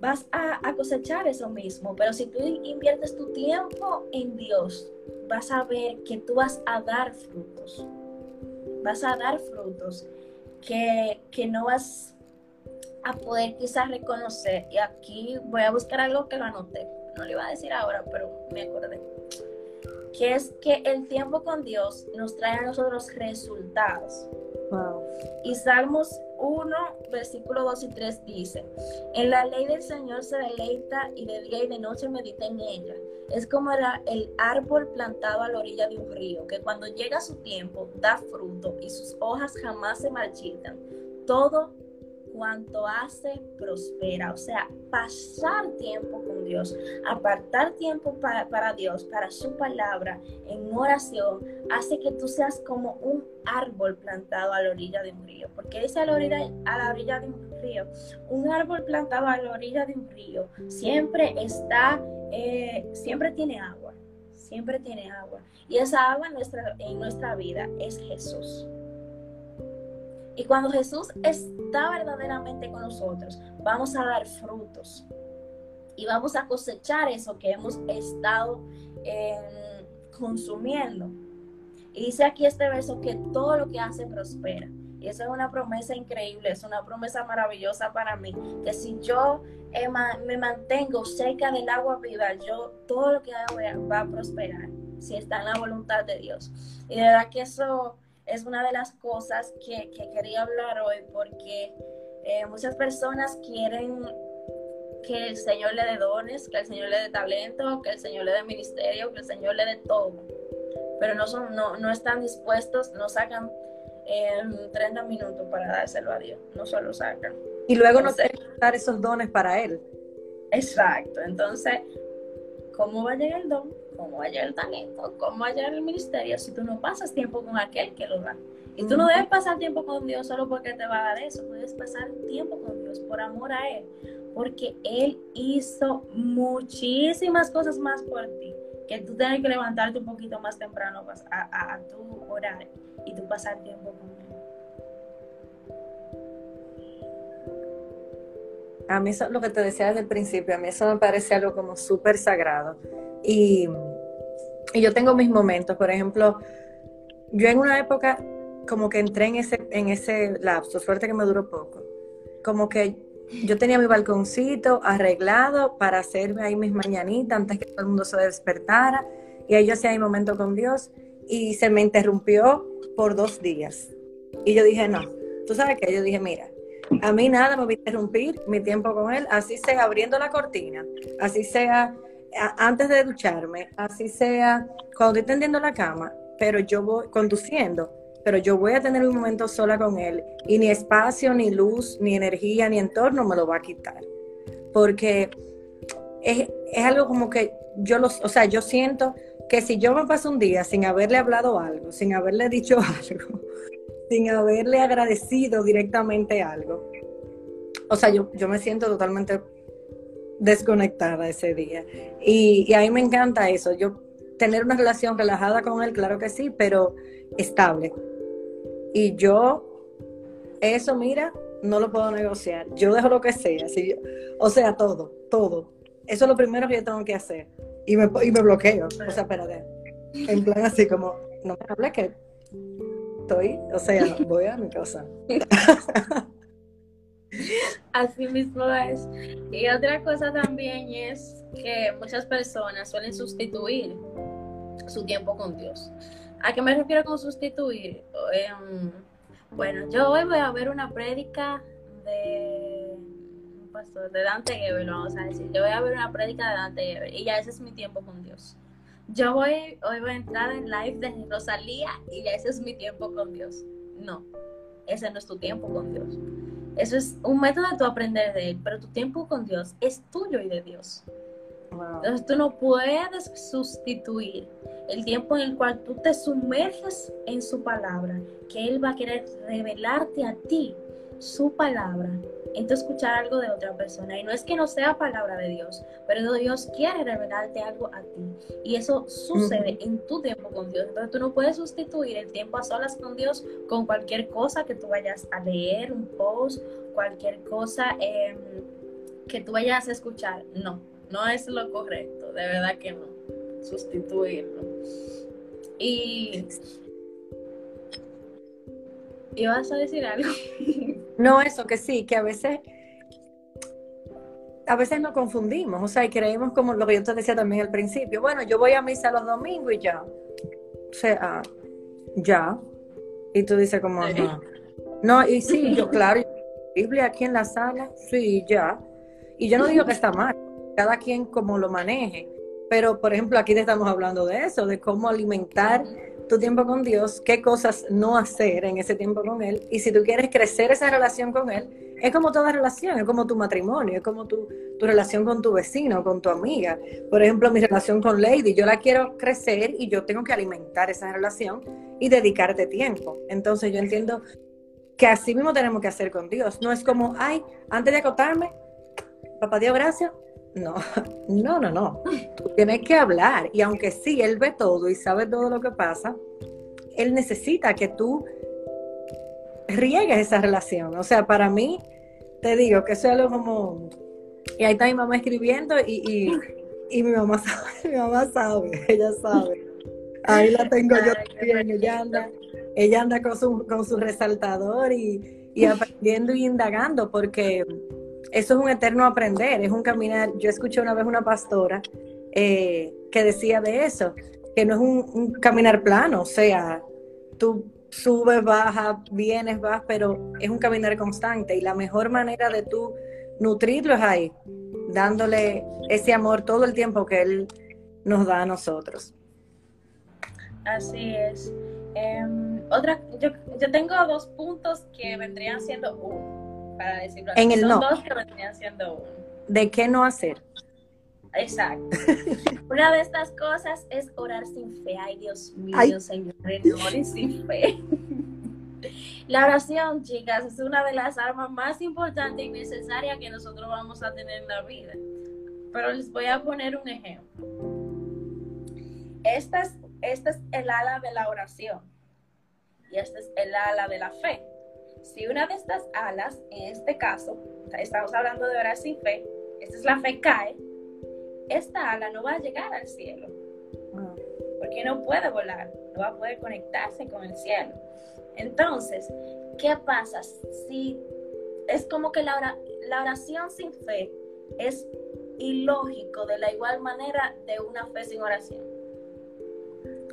vas a, a cosechar eso mismo. Pero si tú inviertes tu tiempo en Dios, vas a ver que tú vas a dar frutos. Vas a dar frutos que, que no vas a poder quizás reconocer, y aquí voy a buscar algo que lo anoté, no le iba a decir ahora, pero me acordé, que es que el tiempo con Dios nos trae a nosotros resultados. Y Salmos 1, versículo 2 y 3 dice, en la ley del Señor se deleita y de día y de noche medita en ella. Es como era el árbol plantado a la orilla de un río, que cuando llega su tiempo da fruto y sus hojas jamás se marchitan. Todo cuanto hace prospera. O sea, pasar tiempo con Dios, apartar tiempo para, para, Dios, para su palabra, en oración, hace que tú seas como un árbol plantado a la orilla de un río. porque dice a la orilla, a la orilla de un río? Un árbol plantado a la orilla de un río siempre está, eh, siempre tiene agua. Siempre tiene agua. Y esa agua en nuestra, en nuestra vida es Jesús. Y cuando Jesús está verdaderamente con nosotros, vamos a dar frutos y vamos a cosechar eso que hemos estado em, consumiendo. Y dice aquí este verso que todo lo que hace prospera. Y eso es una promesa increíble, es una promesa maravillosa para mí, que si yo eh, me mantengo cerca del agua viva, yo todo lo que hago va a prosperar, si está en la voluntad de Dios. Y de verdad que eso es una de las cosas que, quería hablar hoy porque eh, muchas personas quieren que el Señor le dé dones, que el Señor le dé talento, que el Señor le dé ministerio, que el Señor le dé todo. Pero no, son, no, no están dispuestos, no sacan 30 minutos para dárselo a Dios, no solo sacan. Y luego no se dar esos dones para Él. Exacto, entonces, ¿cómo va a llegar el don? Cómo va el talento, cómo va el ministerio si tú no pasas tiempo con aquel que lo da. Y tú no debes pasar tiempo con Dios solo porque te va a dar eso, debes pasar tiempo con Dios por amor a Él, porque Él hizo muchísimas cosas más por ti, que tú tienes que levantarte un poquito más temprano a, a, tu orar y tú pasar tiempo con Él. A mí eso, lo que te decía desde el principio, a mí eso me parece algo como súper sagrado. Y, yo tengo mis momentos, por ejemplo, yo en una época como que entré en ese, en ese lapso, suerte que me duró poco, como que yo tenía mi balconcito arreglado para hacerme ahí mis mañanitas antes que todo el mundo se despertara, y ahí yo hacía mi momento con Dios, y se me interrumpió por dos días. Y yo dije, no, tú sabes que yo dije, mira, a mí nada me va a interrumpir mi tiempo con Él, así sea abriendo la cortina, así sea antes de ducharme, así sea cuando estoy tendiendo la cama, pero yo voy conduciendo, pero yo voy a tener un momento sola con él y ni espacio, ni luz, ni energía, ni entorno me lo va a quitar. Porque es, es algo como que yo los, o sea, yo siento que si yo me paso un día sin haberle hablado algo, sin haberle dicho (laughs) algo, sin haberle agradecido directamente algo, o sea, yo, yo me siento totalmente desconectada ese día. Y, a mí me encanta eso, yo tener una relación relajada con él, claro que sí, pero estable. Y yo, eso, mira, no lo puedo negociar. Yo dejo lo que sea, o sea, todo, todo. Eso es lo primero que yo tengo que hacer. Y me, y me bloqueo. O sea, espérate. En plan así como, no me hables que estoy, o sea, voy a mi casa. (laughs) Así mismo es. Y otra cosa también es que muchas personas suelen sustituir su tiempo con Dios. ¿A qué me refiero con sustituir? Em, bueno, yo hoy voy a ver una prédica de pastor, de Dante Gebel, vamos a decir. Yo voy a ver una prédica de Dante Gebel y ya ese es mi tiempo con Dios. yo voy, hoy voy a entrar en live de Rosalía y ya ese es mi tiempo con Dios. No, ese no es tu tiempo con Dios. Eso es un método de tu aprender de Él, pero tu tiempo con Dios es tuyo y de Dios. Entonces tú no puedes sustituir el tiempo en el cual tú te sumerges en su palabra, que Él va a querer revelarte a ti su palabra en tu escuchar algo de otra persona. Y no es que no sea palabra de Dios, pero Dios quiere revelarte algo a ti. Y eso sucede en tu tiempo con Dios. Entonces tú no puedes sustituir el tiempo a solas con Dios con cualquier cosa que tú vayas a leer, un post, cualquier cosa em, que tú vayas a escuchar. No, no es lo correcto, de verdad que no. Sustituirlo. Y... ¿Y vas a decir algo? (laughs) No, eso que sí, que a veces, a veces nos confundimos, o sea, y creemos como lo que yo te decía también al principio, bueno, yo voy a misa los domingos y ya, o sea, ya, y tú dices como, no, y sí, yo, (laughs) claro, Biblia aquí en la sala, sí, ya, y yo no digo que está mal, cada quien como lo maneje, pero por ejemplo aquí te estamos hablando de eso, de cómo alimentar tu tiempo con Dios, qué cosas no hacer en ese tiempo con Él. Y si tú quieres crecer esa relación con Él, es como toda relación, es como tu matrimonio, es como tu, tu relación con tu vecino, con tu amiga. Por ejemplo, mi relación con Lady, yo la quiero crecer y yo tengo que alimentar esa relación y dedicarte tiempo. Entonces yo entiendo que así mismo tenemos que hacer con Dios. No es como, ay, antes de acotarme, papá Dios, gracias, (laughs) no, no, no, no. Tienes que hablar. Y aunque sí, él ve todo y sabe todo lo que pasa, él necesita que tú riegues esa relación. O sea, para mí, te digo que eso es algo como... Y ahí está mi mamá escribiendo y, y, mi mamá (laughs) sabe, mi mamá sabe, ella sabe. Ahí la tengo yo también, ella anda, ella anda con su, con su resaltador y, y (laughs) aprendiendo y indagando porque eso es un eterno aprender, es un caminar. Yo escuché una vez una pastora eh, que decía de eso, que no es un, caminar plano, o sea, tú subes, bajas, vienes, vas, pero es un caminar constante y la mejor manera de tú nutrirlo es ahí, dándole ese amor todo el tiempo que Él nos da a nosotros. Así es. Em, otra, yo, yo tengo dos puntos que vendrían siendo uno para decirlo En el no. dos que venían siendo uno. ¿De qué no hacer? Exacto. (laughs) Una de estas cosas es orar sin fe. Ay, Dios mío, Señor, no sin fe. (laughs) La oración, chicas, es una de las armas más importantes y necesarias que nosotros vamos a tener en la vida. Pero les voy a poner un ejemplo. Esta es, esta es el ala de la oración y esta es el ala de la fe si una de estas alas, en este caso, estamos hablando de orar sin fe, esta es la fe cae, esta ala no va a llegar al cielo. Porque no puede volar, no va a poder conectarse con el cielo. Entonces, ¿qué pasa si es como que la, la oración sin fe es ilógico de la igual manera de una fe sin oración?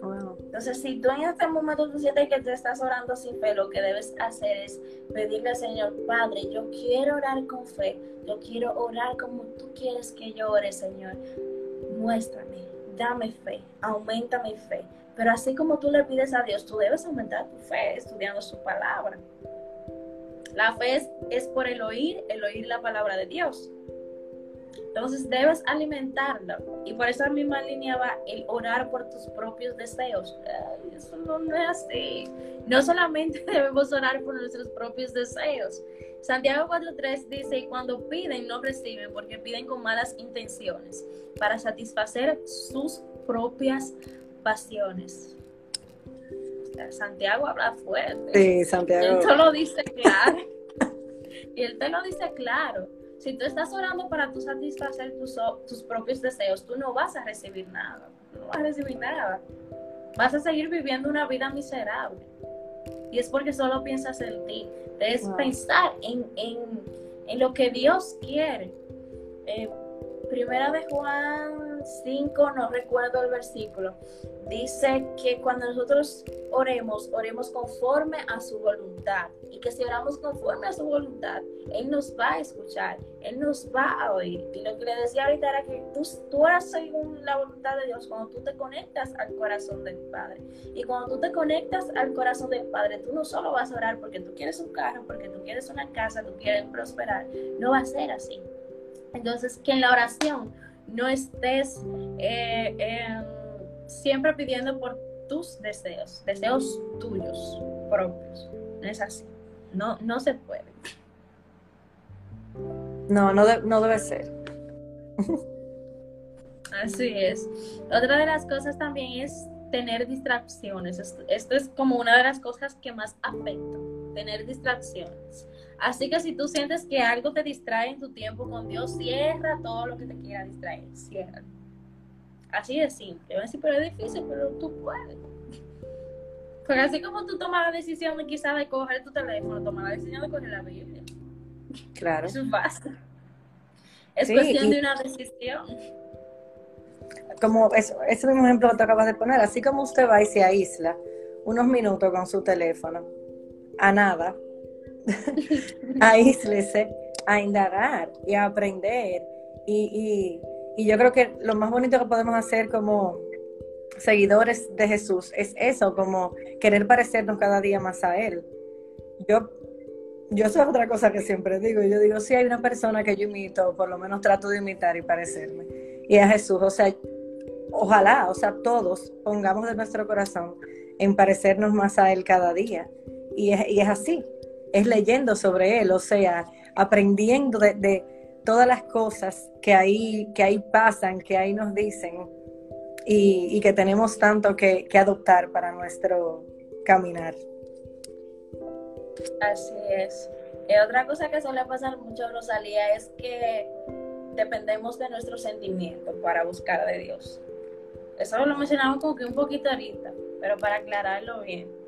Entonces, si tú en este momento tú sientes que te estás orando sin fe, lo que debes hacer es pedirle al Señor, Padre, yo quiero orar con fe, yo quiero orar como tú quieres que yo ore, Señor. Muéstrame, dame fe, aumenta mi fe. Pero así como tú le pides a Dios, tú debes aumentar tu fe estudiando su palabra. La fe es, es por el oír, el oír la palabra de Dios. Entonces debes alimentarlo. Y por esa misma línea va el orar por tus propios deseos. eso no, es así. No solamente (laughs) debemos orar por nuestros propios deseos. Santiago 4.3 dice, y cuando piden no reciben porque piden con malas intenciones para satisfacer sus propias pasiones. Santiago habla fuerte. Sí, Santiago. él te lo dice claro. y (laughs) él te lo dice claro si tú estás orando para tú satisfacer tus, tus propios deseos, tú no vas a recibir nada. No vas a recibir nada. Vas a seguir viviendo una vida miserable. Y es porque solo piensas en ti. Debes pensar en, en, lo que Dios quiere. Eh, primera de Juan 5, no recuerdo el versículo, dice que cuando nosotros oremos, oremos conforme a su voluntad. Y que si oramos conforme a su voluntad, Él nos va a escuchar, Él nos va a oír. Y lo que le decía ahorita era que tú, tú oras según la voluntad de Dios cuando tú te conectas al corazón del Padre. Y cuando tú te conectas al corazón del Padre, tú no solo vas a orar porque tú quieres un carro, porque tú quieres una casa, tú quieres prosperar. No va a ser así. Entonces, que en la oración no estés eh, em, siempre pidiendo por tus deseos, deseos tuyos propios. No es así. No, no se puede. No, no, no debe ser. Así es. Otra de las cosas también es tener distracciones. Esto, es como una de las cosas que más afecta, tener distracciones. Así que si tú sientes que algo te distrae en tu tiempo con Dios, cierra todo lo que te quiera distraer, cierra. Así de simple. a decir, pero es difícil, pero tú puedes. Porque así como tú tomas la decisión de quizás de coger tu teléfono, tomar la decisión de coger la Biblia. Claro. Eso es fácil. Es cuestión de una decisión. Como eso, ese mismo ejemplo que tú acabas de poner, así como usted va y se aísla unos minutos con su teléfono, a nada, (laughs) aíslese a indagar y a aprender. Y, y, yo creo que lo más bonito que podemos hacer como seguidores de Jesús es eso, como querer parecernos cada día más a Él. Yo, yo eso es otra cosa que siempre digo. Yo digo, si hay una persona que yo imito, por lo menos trato de imitar y parecerme. Y a Jesús, o sea, ojalá, o sea, todos pongamos de nuestro corazón en parecernos más a Él cada día. Y es, y es así, es leyendo sobre Él, o sea, aprendiendo de, todas las cosas que ahí, que ahí pasan, que ahí nos dicen y, que tenemos tanto que, adoptar para nuestro caminar. Así es. Y otra cosa que suele pasar mucho, Rosalía, es que dependemos de nuestro sentimiento para buscar de Dios. Eso lo mencionamos como que un poquito ahorita, pero para aclararlo bien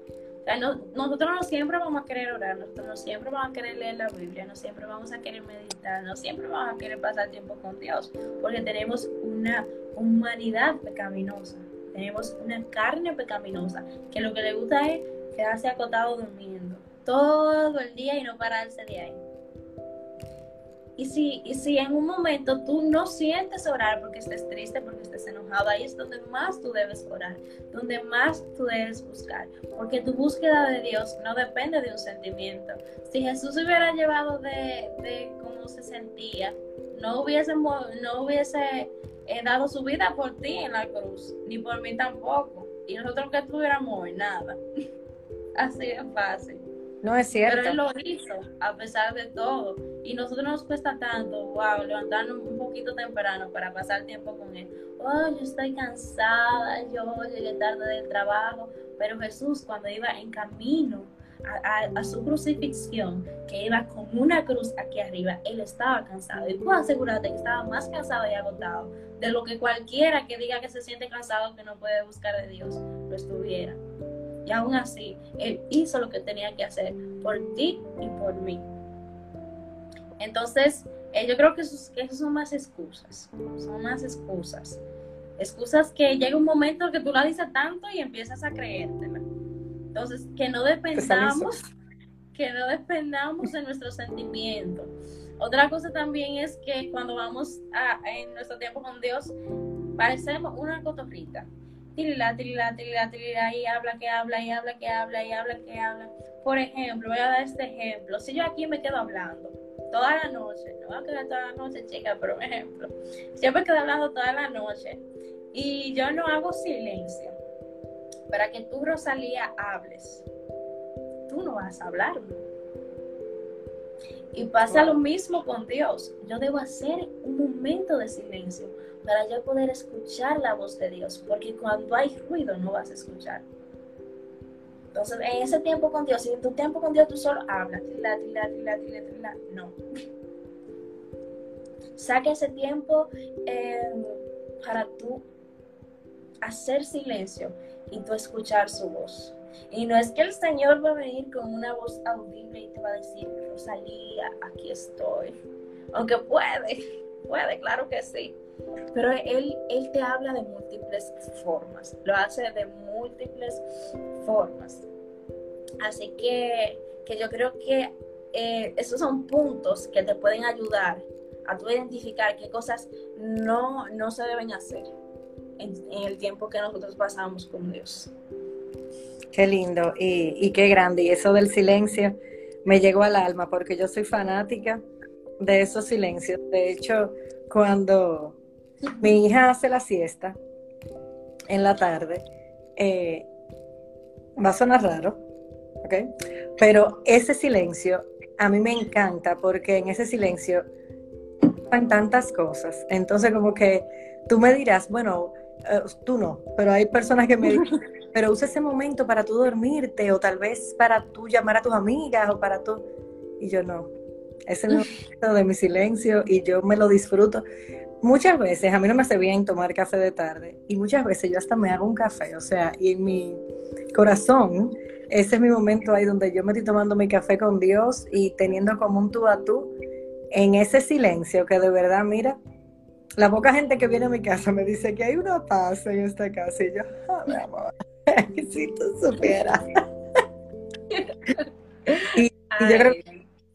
nosotros no siempre vamos a querer orar, nosotros no siempre vamos a querer leer la Biblia, no siempre vamos a querer meditar, no siempre vamos a querer pasar tiempo con Dios, porque tenemos una humanidad pecaminosa, tenemos una carne pecaminosa, que lo que le gusta es quedarse acotado durmiendo todo el día y no pararse de ahí. Y si, y si en un momento tú no sientes orar porque estés triste, porque estés enojado, ahí es donde más tú debes orar, donde más tú debes buscar, porque tu búsqueda de Dios no depende de un sentimiento. Si Jesús se hubiera llevado de, cómo se sentía, no hubiese, no hubiese eh, dado su vida por ti en la cruz, ni por mí tampoco. Y nosotros que estuviéramos en nada. (laughs) Así de fácil. No es cierto. Pero él lo hizo, a pesar de todo. Y nosotros nos cuesta tanto, wow, levantarnos un poquito temprano para pasar tiempo con él. Oh, yo estoy cansada, yo llegué tarde del trabajo. Pero Jesús, cuando iba en camino a, su crucifixión, que iba con una cruz aquí arriba, él estaba cansado. Y puedo asegurarte que estaba más cansado y agotado de lo que cualquiera que diga que se siente cansado, que no puede buscar de Dios, lo estuviera. Y aún así, Él hizo lo que tenía que hacer por ti y por mí. Entonces, eh, yo creo que esos, son más excusas, son más excusas. Excusas que llega un momento que tú la dices tanto y empiezas a creértela. Entonces, que no dependamos, (laughs) que no dependamos de nuestros sentimientos. Otra cosa también es que cuando vamos a, en nuestro tiempo con Dios, parecemos una cotorrita tirila, tirila, tirila, tirila, y habla que habla, y habla que habla, y habla que habla. Por ejemplo, voy a dar este ejemplo. Si yo aquí me quedo hablando toda la noche, no voy a quedar toda la noche, chica, un ejemplo. Si yo me quedo hablando toda la noche y yo no hago silencio para que tú, Rosalía, hables, tú no vas a hablar. Y pasa lo mismo con Dios. Yo debo hacer un momento de silencio para yo poder escuchar la voz de Dios, porque cuando hay ruido no vas a escuchar. Entonces, en ese tiempo con Dios, si en tu tiempo con Dios tú solo hablas, no. Saca ese tiempo em, para tú hacer silencio y tú escuchar su voz. Y no es que el Señor va a venir con una voz audible y te va a decir, Rosalía, aquí estoy. Aunque puede, puede, claro que sí Pero él, él te habla de múltiples formas, lo hace de múltiples formas. Así que, que yo creo que eh, esos son puntos que te pueden ayudar a tu identificar qué cosas no, no se deben hacer en, el tiempo que nosotros pasamos con Dios. Qué lindo y, y qué grande. Y eso del silencio me llegó al alma porque yo soy fanática de esos silencios. De hecho, cuando mi hija hace la siesta en la tarde, eh, va a sonar raro, ¿ok? Pero ese silencio a mí me encanta porque en ese silencio van tantas cosas. Entonces, como que tú me dirás, bueno, eh, tú no, pero hay personas que me dicen, (laughs) pero usa ese momento para tú dormirte o tal vez para tú llamar a tus amigas o para tú. Y yo no. Ese es el momento de mi silencio y yo me lo disfruto. Muchas veces a mí no me hace bien tomar café de tarde y muchas veces yo hasta me hago un café, o sea, y en mi corazón ese es mi momento ahí donde yo me estoy tomando mi café con Dios y teniendo como un tú a tú en ese silencio que de verdad, mira, la poca gente que viene a mi casa me dice que hay una paz en esta casa y yo, oh, mi amor, (laughs) si tú supieras. (laughs) y, yo creo que es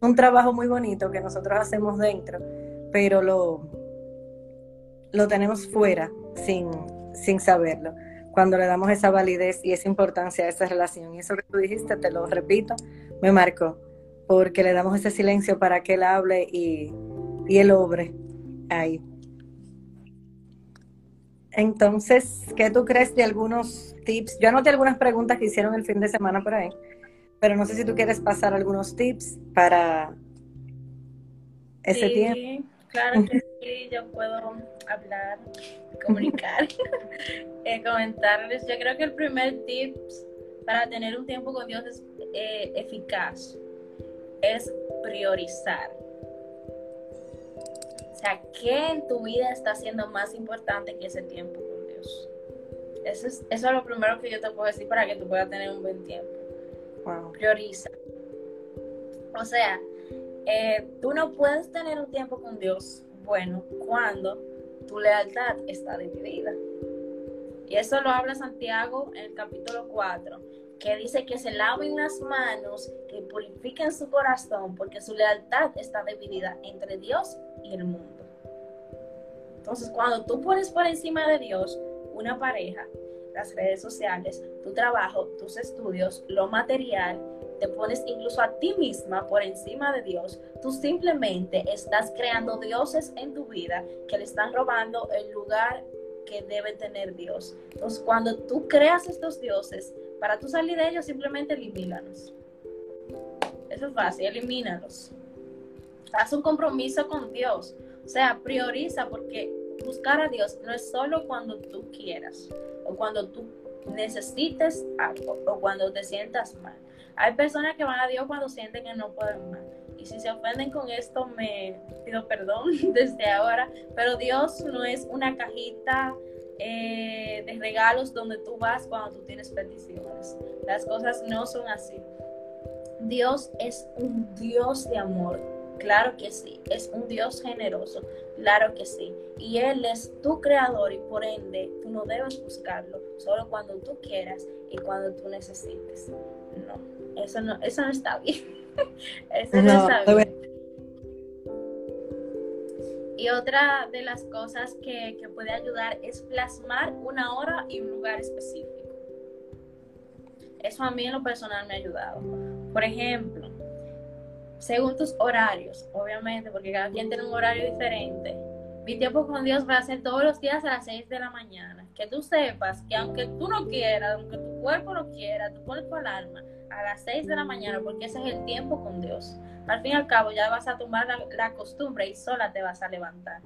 un trabajo muy bonito que nosotros hacemos dentro, pero lo, lo tenemos fuera sin, sin saberlo cuando le damos esa validez y esa importancia a esa relación. Y eso que tú dijiste, te lo repito, me marcó, porque le damos ese silencio para que él hable y, y él obre ahí. Entonces, ¿qué tú crees de algunos tips? Yo anoté algunas preguntas que hicieron el fin de semana por ahí, pero no sé si tú quieres pasar algunos tips para ese tiempo. Claro que (laughs) sí, yo puedo hablar, comunicar, (laughs) eh, comentarles. Yo creo que el primer tip para tener un tiempo con Dios es eh, eficaz, es priorizar. O sea, ¿qué en tu vida está siendo más importante que ese tiempo con Dios? Eso es, eso es lo primero que yo te puedo decir para que tú puedas tener un buen tiempo. Prioriza. O sea, eh, tú no puedes tener un tiempo con Dios bueno cuando tu lealtad está dividida. Y eso lo habla Santiago en el capítulo 4, que dice que se laven las manos, que purifiquen su corazón, porque su lealtad está dividida entre Dios y el mundo. Entonces, cuando tú pones por encima de Dios una pareja, las redes sociales, tu trabajo, tus estudios, lo material, te pones incluso a ti misma por encima de Dios, tú simplemente estás creando dioses en tu vida que le están robando el lugar que debe tener Dios. Entonces, cuando tú creas estos dioses, para tú salir de ellos, simplemente elimínalos. Eso es fácil, elimínalos. Haz un compromiso con Dios. O sea, prioriza porque buscar a Dios no es solo cuando tú quieras o cuando tú necesites algo o cuando te sientas mal. Hay personas que van a Dios cuando sienten que no pueden más. Y si se ofenden con esto, me pido perdón (laughs) desde ahora. Pero Dios no es una cajita eh, de regalos donde tú vas cuando tú tienes peticiones. Las cosas no son así. Dios es un Dios de amor. Claro que sí. Es un Dios generoso. Claro que sí. Y Él es tu creador y por ende tú no debes buscarlo solo cuando tú quieras y cuando tú necesites. No eso no, eso no está bien. (laughs) eso no, está bien. Y otra de las cosas que, que, puede ayudar es plasmar una hora y un lugar específico. Eso a mí en lo personal me ha ayudado. Por ejemplo, según tus horarios, obviamente, porque cada quien tiene un horario diferente. Mi tiempo con Dios va a ser todos los días a las 6 de la mañana. Que tú sepas que aunque tú no quieras, aunque tu cuerpo no quiera, tú pones tu alarma a las 6 de la mañana porque ese es el tiempo con Dios. Al fin y al cabo ya vas a tomar la, costumbre y sola te vas a levantar.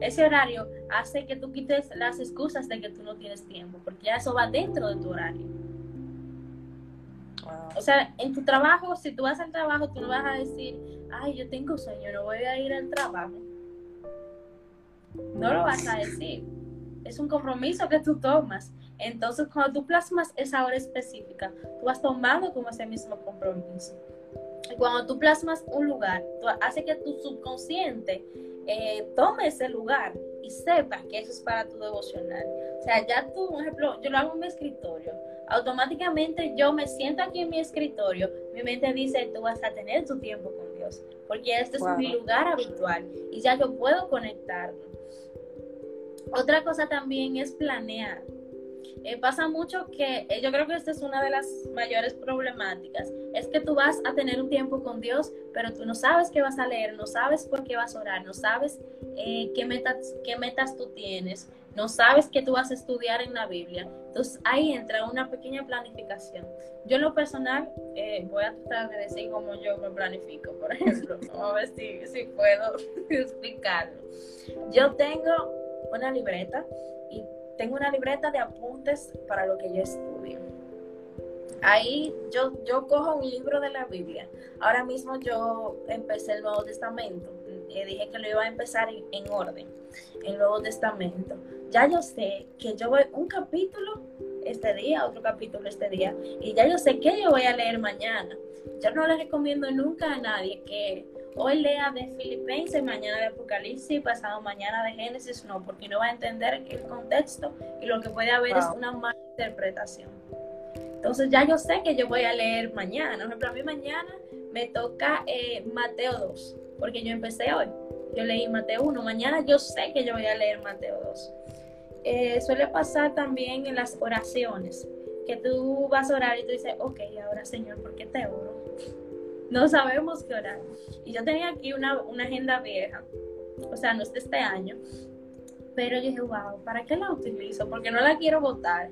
Ese horario hace que tú quites las excusas de que tú no tienes tiempo, porque ya eso va dentro de tu horario. O sea, en tu trabajo, si tú vas al trabajo, tú no vas a decir, ay, yo tengo sueño, no voy a ir al trabajo. No lo vas a decir. Es un compromiso que tú tomas. Entonces, cuando tú plasmas esa hora específica, tú vas tomando como ese mismo compromiso. Y cuando tú plasmas un lugar, tú hace que tu subconsciente eh, tome ese lugar y sepa que eso es para tu devocional. O sea, ya tú, por ejemplo, yo lo hago en mi escritorio. Automáticamente yo me siento aquí en mi escritorio, mi mente dice, tú vas a tener tu tiempo con Dios, porque este es mi lugar habitual y ya yo puedo conectarlo. Otra cosa también es planear. Eh, pasa mucho que eh, yo creo que esta es una de las mayores problemáticas, es que tú vas a tener un tiempo con Dios, pero tú no sabes qué vas a leer, no sabes por qué vas a orar, no sabes eh, qué, metas, qué metas tú tienes, no sabes qué tú vas a estudiar en la Biblia. Entonces ahí entra una pequeña planificación. Yo en lo personal voy a tratar de decir cómo yo me planifico, por (laughs) ejemplo, a ver si, si puedo (laughs) explicarlo. Yo tengo una libreta tengo una libreta de apuntes para lo que yo estudio. Ahí yo, yo cojo un libro de la Biblia. Ahora mismo yo empecé el Nuevo Testamento. Eh, dije que lo iba a empezar en, en orden, el Nuevo Testamento. Ya yo sé que yo voy un capítulo este día, otro capítulo este día, y ya yo sé que yo voy a leer mañana. Yo no le recomiendo nunca a nadie que hoy lea de Filipenses, mañana de Apocalipsis, pasado mañana de Génesis, no, porque no va a entender el contexto y lo que puede haber es una mala interpretación. Entonces ya yo sé que yo voy a leer mañana. Por ejemplo, a mí mañana me toca eh, Mateo 2, porque yo empecé hoy. Yo leí Mateo 1, mañana yo sé que yo voy a leer Mateo 2. Eh, suele pasar también en las oraciones, que tú vas a orar y tú dices, ok, ahora Señor, ¿por qué te oro? No sabemos qué orar. Y yo tenía aquí una, agenda vieja, o sea, no es de este año, pero yo dije, wow, ¿para qué la utilizo? Porque no la quiero votar.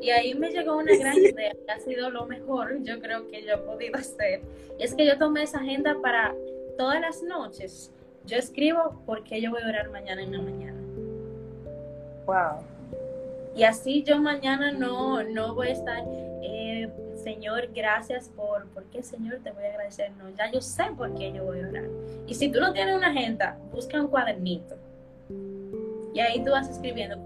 Y ahí me llegó una gran idea, que ha sido lo mejor, yo creo que yo he podido hacer. Y es que yo tomé esa agenda para todas las noches. Yo escribo porque yo voy a orar mañana en la mañana. Wow. Y así yo mañana no, no voy a estar eh, Señor, gracias por, ¿por qué Señor te voy a agradecer? No, ya yo sé por qué yo voy a orar. Y si tú no tienes una agenda, busca un cuadernito. Y ahí tú vas escribiendo,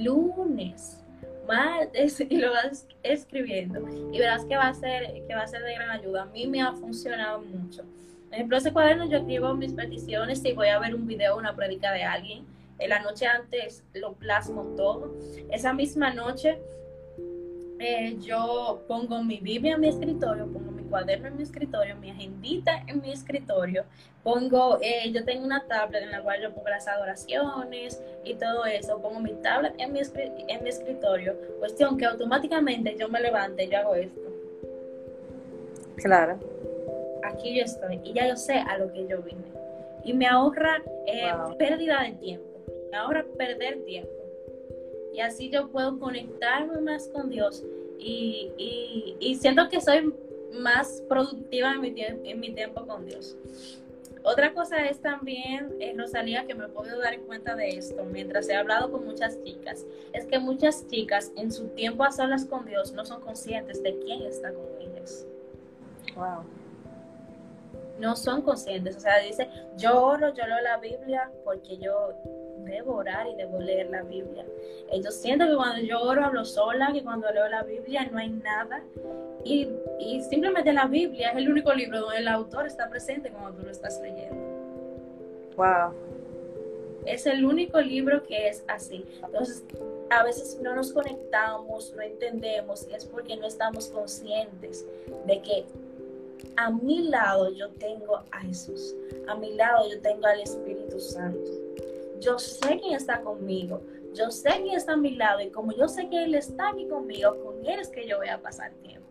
lunes, martes, (laughs) y lo vas escribiendo. Y verás que va a ser, que va a ser de gran ayuda. A mí me ha funcionado mucho. Por ejemplo, ese cuaderno yo escribo mis peticiones si voy a ver un video, una predica de alguien. En la noche antes lo plasmo todo. Esa misma noche eh, yo pongo mi Biblia en mi escritorio, pongo mi cuaderno en mi escritorio, mi agendita en mi escritorio, pongo, eh, yo tengo una tablet en la cual yo pongo las adoraciones y todo eso, pongo mi tablet en mi, en mi escritorio, cuestión que automáticamente yo me levante y yo hago esto. Claro. Aquí yo estoy y ya yo sé a lo que yo vine. Y me ahorra eh, pérdida de tiempo, me ahorra perder tiempo y así yo puedo conectarme más con Dios y, y, siento que soy más productiva en mi, en mi tiempo con Dios. Otra cosa es también, eh, Rosalía, que me he podido dar cuenta de esto mientras he hablado con muchas chicas, es que muchas chicas en su tiempo a solas con Dios no son conscientes de quién está con ellas. Wow. No son conscientes, o sea, dice, yo oro, yo leo la Biblia porque yo debo orar y debo leer la Biblia. Yo siento que cuando yo oro hablo sola, que cuando leo la Biblia no hay nada. Y, y simplemente la Biblia es el único libro donde el autor está presente cuando tú lo estás leyendo. Wow. Es el único libro que es así. Entonces, a veces no nos conectamos, no entendemos, y es porque no estamos conscientes de que a mi lado yo tengo a Jesús, a mi lado yo tengo al Espíritu Santo yo sé quién está conmigo, yo sé quién está a mi lado y como yo sé que Él está aquí conmigo, con Él es que yo voy a pasar tiempo.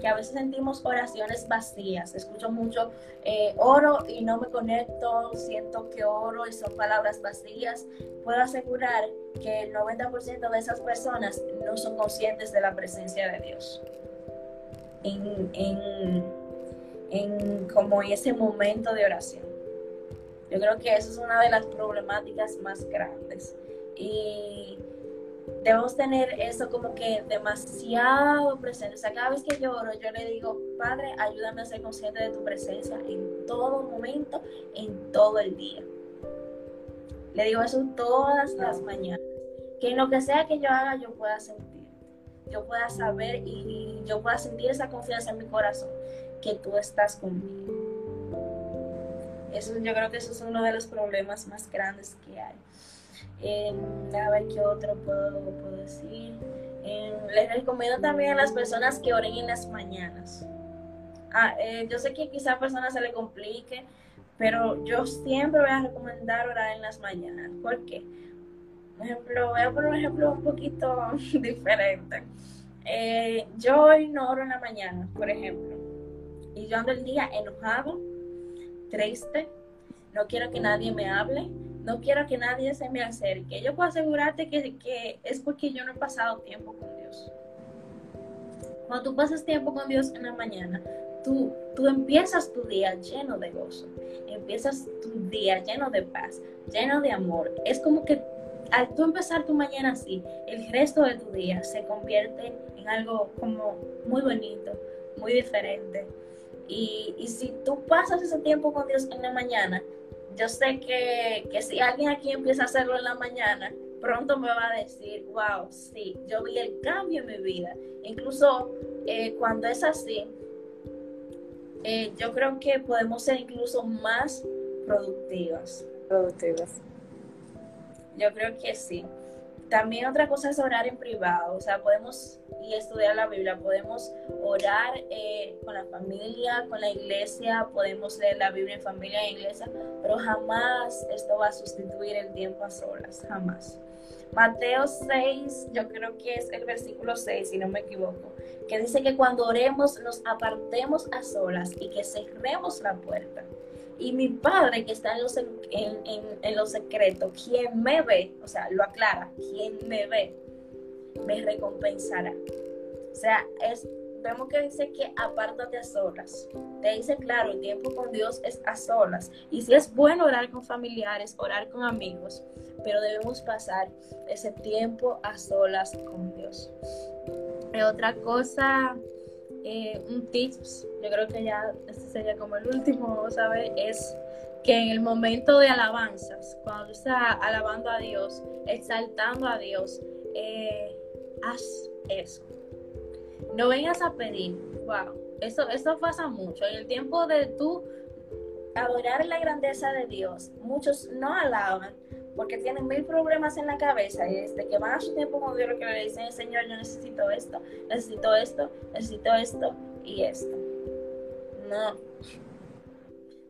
Que a veces sentimos oraciones vacías, escucho mucho, eh, oro y no me conecto, siento que oro y son palabras vacías. Puedo asegurar que el 90% de esas personas no son conscientes de la presencia de Dios. En, en, en como ese momento de oración. Yo creo que eso es una de las problemáticas más grandes. Y debemos tener eso como que demasiado presente. O sea, cada vez que yo oro, yo le digo, Padre, ayúdame a ser consciente de tu presencia en todo momento, en todo el día. Le digo eso todas las mañanas. Que en lo que sea que yo haga, yo pueda sentir. Yo pueda saber y yo pueda sentir esa confianza en mi corazón que tú estás conmigo. Eso, yo creo que eso es uno de los problemas más grandes que hay. Eh, a ver qué otro puedo, decir. Eh, les recomiendo también a las personas que oren en las mañanas. Ah, eh, yo sé que quizá a personas se le complique, pero yo siempre voy a recomendar orar en las mañanas. ¿Por qué? Por ejemplo, voy a poner un ejemplo un poquito (laughs) diferente. Eh, yo hoy no oro en la mañana, por ejemplo, y yo ando el día enojado, triste, no quiero que nadie me hable, no quiero que nadie se me acerque. Yo puedo asegurarte que, que es porque yo no he pasado tiempo con Dios. Cuando tú pasas tiempo con Dios en la mañana, tú, tú empiezas tu día lleno de gozo, empiezas tu día lleno de paz, lleno de amor. Es como que al tú empezar tu mañana así, el resto de tu día se convierte en algo como muy bonito, muy diferente. Y, y si tú pasas ese tiempo con Dios en la mañana, yo sé que, que si alguien aquí empieza a hacerlo en la mañana, pronto me va a decir, wow, sí, yo vi el cambio en mi vida. Incluso eh, cuando es así, eh, yo creo que podemos ser incluso más productivas. Productivas. Yo creo que sí. También otra cosa es orar en privado, o sea, podemos y estudiar la Biblia, podemos orar eh, con la familia, con la iglesia, podemos leer la Biblia en familia e iglesia, pero jamás esto va a sustituir el tiempo a solas, jamás. Mateo 6, yo creo que es el versículo 6, si no me equivoco, que dice que cuando oremos nos apartemos a solas y que cerremos la puerta y mi Padre que está en los, en, en, los secretos, quien me ve, o sea, lo aclara, quien me ve, me recompensará. O sea, es, vemos que dice que apártate a solas. Te dice, claro, el tiempo con Dios es a solas. Y si es bueno orar con familiares, orar con amigos, pero debemos pasar ese tiempo a solas con Dios. Otra cosa eh, un tips, yo creo que ya este sería como el último, ¿sabes? Es que en el momento de alabanzas, cuando estás alabando a Dios, exaltando a Dios, eh, haz eso. No vengas a pedir, wow, eso, eso pasa mucho. En el tiempo de tú adorar la grandeza de Dios, muchos no alaban porque tienen mil problemas en la cabeza y desde que van a su tiempo con Dios lo que le dicen Señor, yo necesito esto, necesito esto, necesito esto y esto. No.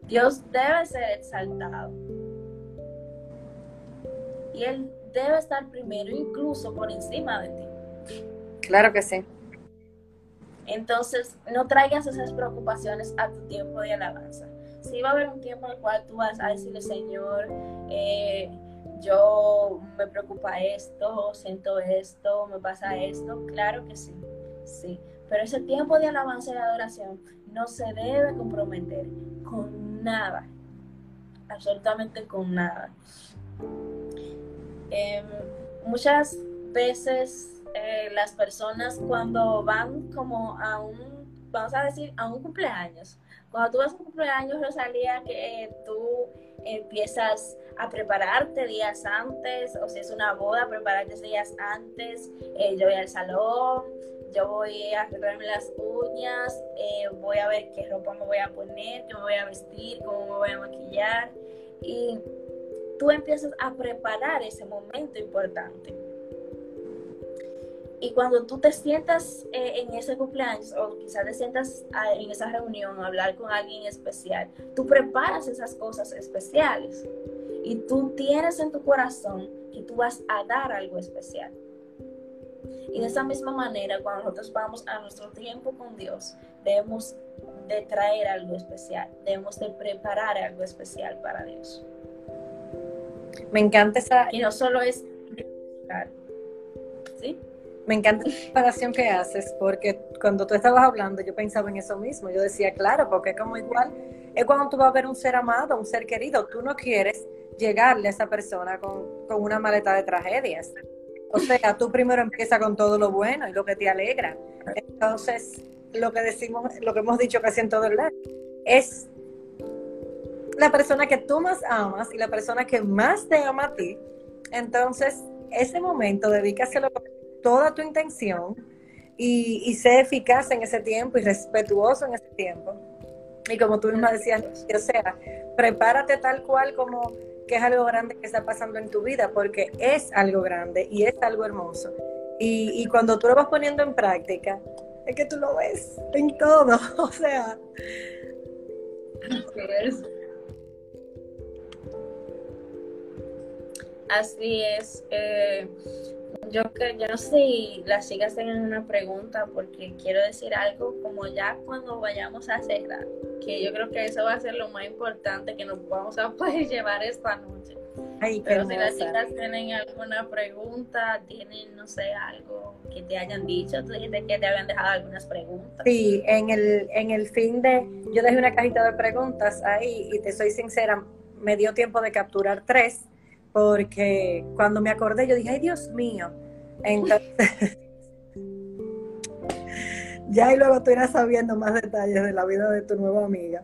Dios debe ser exaltado. Y Él debe estar primero, incluso por encima de ti. Claro que sí. Entonces, no traigas esas preocupaciones a tu tiempo de alabanza. Si va a haber un tiempo en el cual tú vas a decirle, Señor, eh, yo me preocupa esto, siento esto, me pasa esto, claro que sí, sí. Pero ese tiempo de alabanza y de adoración no se debe comprometer con nada, absolutamente con nada. Em, muchas veces eh, las personas cuando van como a un, vamos a decir, a un cumpleaños, cuando tú vas a un cumpleaños, Rosalía, que tú empiezas a prepararte días antes, o si es una boda, prepararte días antes, eh, yo voy al salón, yo voy a arreglarme las uñas, eh, voy a ver qué ropa me voy a poner, qué me voy a vestir, cómo me voy a maquillar, y tú empiezas a preparar ese momento importante. Y cuando tú te sientas eh, en ese cumpleaños o quizás te sientas ah, en esa reunión a hablar con alguien especial, tú preparas esas cosas especiales y tú tienes en tu corazón que tú vas a dar algo especial. Y de esa misma manera, cuando nosotros vamos a nuestro tiempo con Dios, debemos de traer algo especial, debemos de preparar algo especial para Dios. Me encanta esa... Y no solo es... ¿Sí? Me encanta la comparación que haces, porque cuando tú estabas hablando yo pensaba en eso mismo. Yo decía, claro, porque es como igual, es cuando tú vas a ver un ser amado, un ser querido, tú no quieres llegarle a esa persona con, con una maleta de tragedias. O sea, tú primero empiezas con todo lo bueno y lo que te alegra. Entonces, lo que decimos, lo que hemos dicho casi en todo el día, es la persona que tú más amas y la persona que más te ama a ti. Entonces, ese momento, dedícaselo toda tu intención y, y sé eficaz en ese tiempo y respetuoso en ese tiempo. Y como tú misma decías, o sea, prepárate tal cual como que es algo grande que está pasando en tu vida, porque es algo grande y es algo hermoso. Y, y cuando tú lo vas poniendo en práctica, es que tú lo ves en todo, (laughs) o sea. Así es. Así es. Eh, yo no sé si las chicas tengan una pregunta porque quiero decir algo como ya cuando vayamos a cerrar, que yo creo que eso va a ser lo más importante que nos vamos a (laughs) poder llevar esta noche. Pero si las chicas tienen alguna pregunta, tienen, no sé, algo que te hayan dicho, tú dijiste que te habían dejado algunas preguntas. Sí, en el, en el fin de, yo dejé una cajita de preguntas ahí y te soy sincera, me dio tiempo de capturar tres porque cuando me acordé yo dije, ay Dios mío, entonces (laughs) ya y luego tú irás sabiendo más detalles de la vida de tu nueva amiga.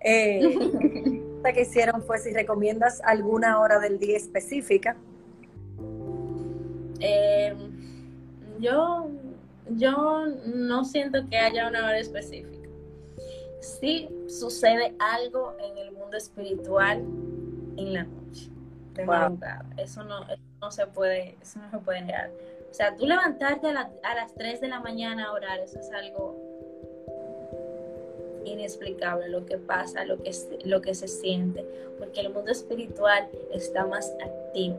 Eh, (laughs) la que hicieron fue si recomiendas alguna hora del día específica. Eh, yo, yo no siento que haya una hora específica. Sí sucede algo en el mundo espiritual en la noche eso no, no se puede, eso no se puede negar. O sea, tú levantarte a, a las 3 de la mañana a orar, eso es algo inexplicable lo que pasa, lo que, lo que se siente, porque el mundo espiritual está más activo.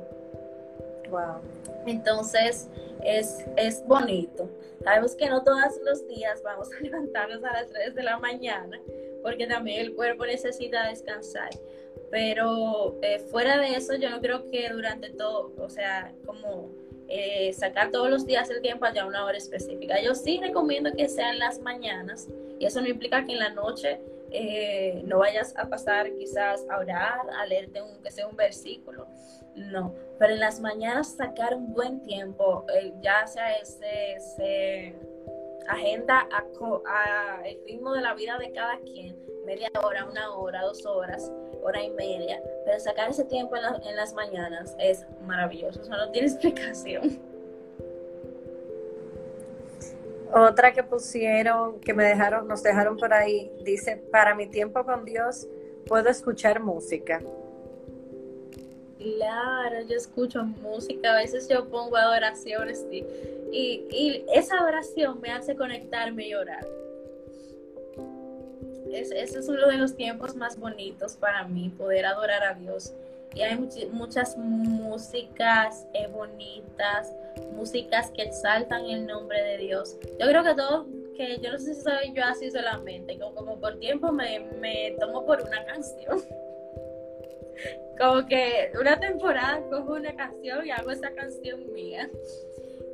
Wow. Entonces, es, es bonito. Sabemos que no todos los días vamos (laughs) a levantarnos a las 3 de la mañana, porque también el cuerpo necesita descansar. Pero eh, fuera de eso, yo no creo que durante todo, o sea, como eh, sacar todos los días el tiempo haya una hora específica. Yo sí recomiendo que sean las mañanas y eso no implica que en la noche eh, no vayas a pasar quizás a orar, a leerte un, que sea un versículo. No, pero en las mañanas sacar un buen tiempo, ya sea ese, agenda a, a el ritmo de la vida de cada quien, media hora, una hora, dos horas hora y media, pero sacar ese tiempo en, las mañanas es maravilloso, eso no tiene (laughs) explicación. Otra que pusieron, que me dejaron, nos dejaron por ahí, dice, para mi tiempo con Dios puedo escuchar música. Claro, yo escucho música, a veces yo pongo adoraciones y, y esa adoración me hace conectarme y orar es, ese es uno de los tiempos más bonitos para mí, poder adorar a Dios. Y hay muchas músicas eh, bonitas, músicas que exaltan el nombre de Dios. Yo creo que todo, que yo no sé si soy yo así solamente, como, como por tiempo me, me tomo por una canción. (laughs) como que una temporada cojo una canción y hago esa canción mía.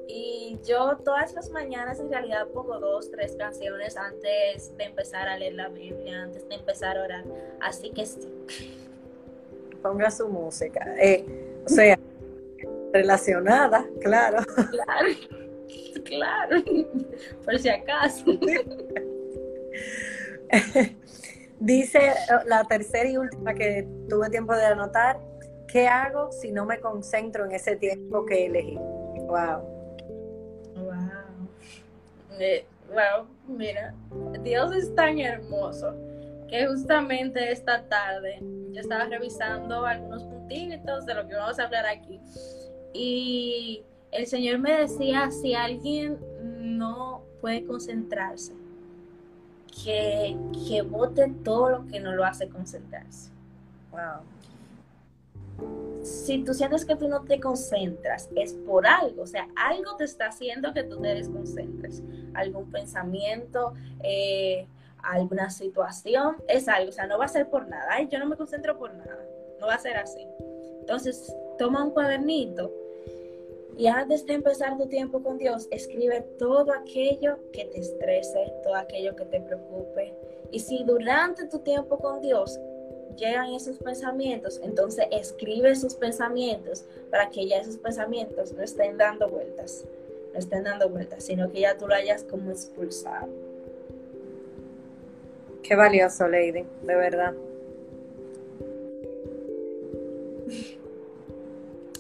Y yo todas las mañanas en realidad pongo dos, tres canciones antes de empezar a leer la Biblia, antes de empezar a orar. Así que sí. Ponga su música. Eh, o sea, relacionada, claro. Claro, (laughs) claro. Por si acaso. (laughs) Dice la tercera y última que tuve tiempo de anotar, ¿qué hago si no me concentro en ese tiempo que elegí? Wow. Wow, mira, Dios es tan hermoso que justamente esta tarde yo estaba revisando algunos puntitos de lo que vamos a hablar aquí y el Señor me decía si alguien no puede concentrarse, que, que vote todo lo que no lo hace concentrarse. Wow si tú sientes que tú no te concentras, es por algo, o sea, algo te está haciendo que tú te desconcentres, algún pensamiento, eh, alguna situación, es algo, o sea, no va a ser por nada, Ay, yo no me concentro por nada, no va a ser así. Entonces, toma un cuadernito y antes de empezar tu tiempo con Dios, escribe todo aquello que te estrese, todo aquello que te preocupe. Y si durante tu tiempo con Dios llegan esos pensamientos, entonces escribe esos pensamientos para que ya esos pensamientos no estén dando vueltas, no estén dando vueltas, sino que ya tú lo hayas como expulsado. Qué valioso, Lady, de verdad.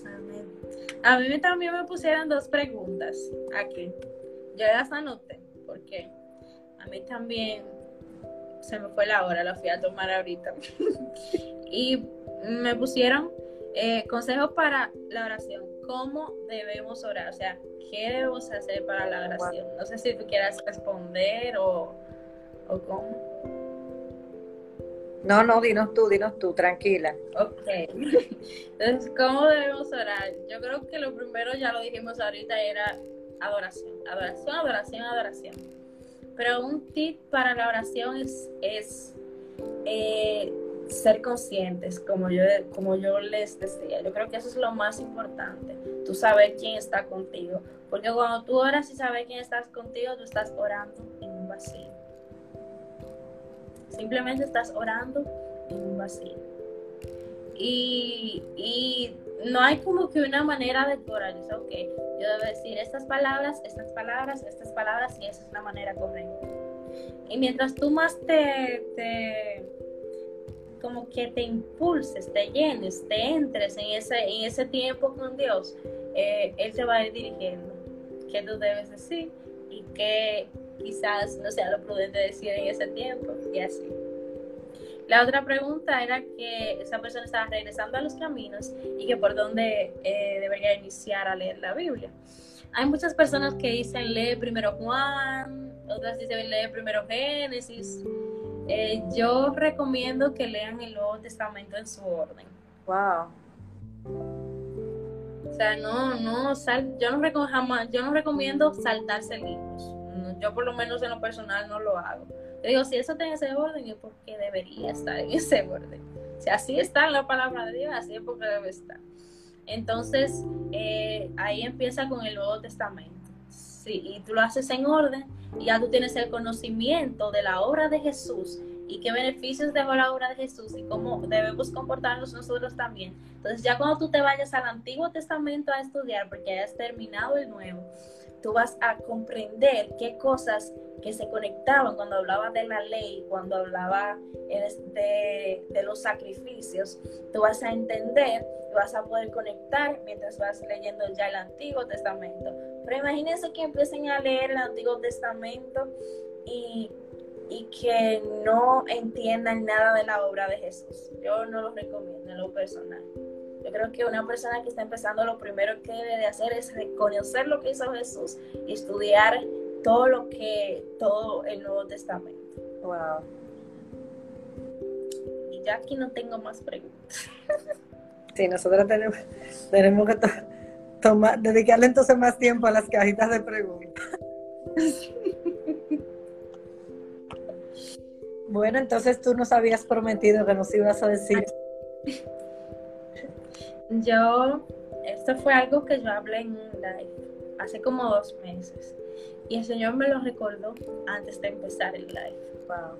Amén. A mí también me pusieron dos preguntas aquí. Yo las anoté porque a mí también se me fue la hora, la fui a tomar ahorita. (laughs) y me pusieron eh, consejos para la oración. ¿Cómo debemos orar? O sea, ¿qué debemos hacer para la oración? No sé si tú quieras responder o, o cómo. No, no, dinos tú, dinos tú, tranquila. Ok. (laughs) Entonces, ¿cómo debemos orar? Yo creo que lo primero, ya lo dijimos ahorita, era adoración. Adoración, adoración, adoración. Pero un tip para la oración es, es eh, ser conscientes, como yo, como yo les decía. Yo creo que eso es lo más importante. Tú saber quién está contigo. Porque cuando tú oras y sabes quién está contigo, tú estás orando en un vacío. Simplemente estás orando en un vacío. Y, y no hay como que una manera de orar. ok, yo debo decir estas palabras, estas palabras, estas palabras, y esa es la manera correcta. Y mientras tú más te, te como que te impulses, te llenes, te entres en ese, en ese tiempo con Dios, eh, Él te va a ir dirigiendo qué tú debes decir y qué quizás no sea lo prudente decir en ese tiempo y así. La otra pregunta era que esa persona estaba regresando a los caminos y que por dónde eh, debería iniciar a leer la Biblia. Hay muchas personas que dicen lee primero Juan, otras dicen lee primero Génesis. Eh, yo recomiendo que lean el Nuevo Testamento en su orden. Wow. O sea, no, no, sal, yo no jamás, yo no recomiendo saltarse libros. Yo por lo menos en lo personal no lo hago digo, si eso está en ese orden, es porque debería estar en ese orden. Si así está en la palabra de Dios, así es porque debe estar. Entonces, eh, ahí empieza con el Nuevo Testamento. Sí, y tú lo haces en orden y ya tú tienes el conocimiento de la obra de Jesús y qué beneficios dejó la obra de Jesús y cómo debemos comportarnos nosotros también. Entonces ya cuando tú te vayas al Antiguo Testamento a estudiar, porque hayas terminado el Nuevo, tú vas a comprender qué cosas que se conectaban cuando hablaba de la ley, cuando hablaba de, de los sacrificios, tú vas a entender y vas a poder conectar mientras vas leyendo ya el Antiguo Testamento. Pero imagínense que empiecen a leer el Antiguo Testamento y, y que no entiendan nada de la obra de Jesús. Yo no lo recomiendo en lo personal. Yo creo que una persona que está empezando lo primero que debe de hacer es reconocer lo que hizo Jesús y estudiar todo lo que, todo el Nuevo Testamento. Wow. Y ya aquí no tengo más preguntas. Sí, nosotros tenemos, tenemos que tomar, dedicarle entonces más tiempo a las cajitas de preguntas. (laughs) Bueno, entonces tú nos habías prometido que nos ibas a decir yo, esto fue algo que yo hablé en un live hace como dos meses y el Señor me lo recordó antes de empezar el live. Wow.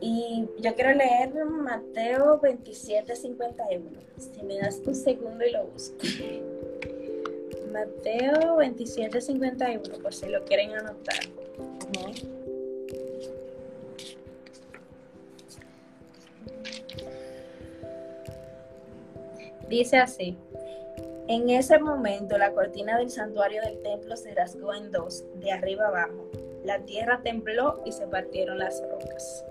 Y yo quiero leer Mateo 27, 51. Si me das un segundo y lo busco. Mateo 27, 51, por si lo quieren anotar. Dice así, en ese momento la cortina del santuario del templo se rasgó en dos, de arriba abajo. La tierra tembló y se partieron las rocas.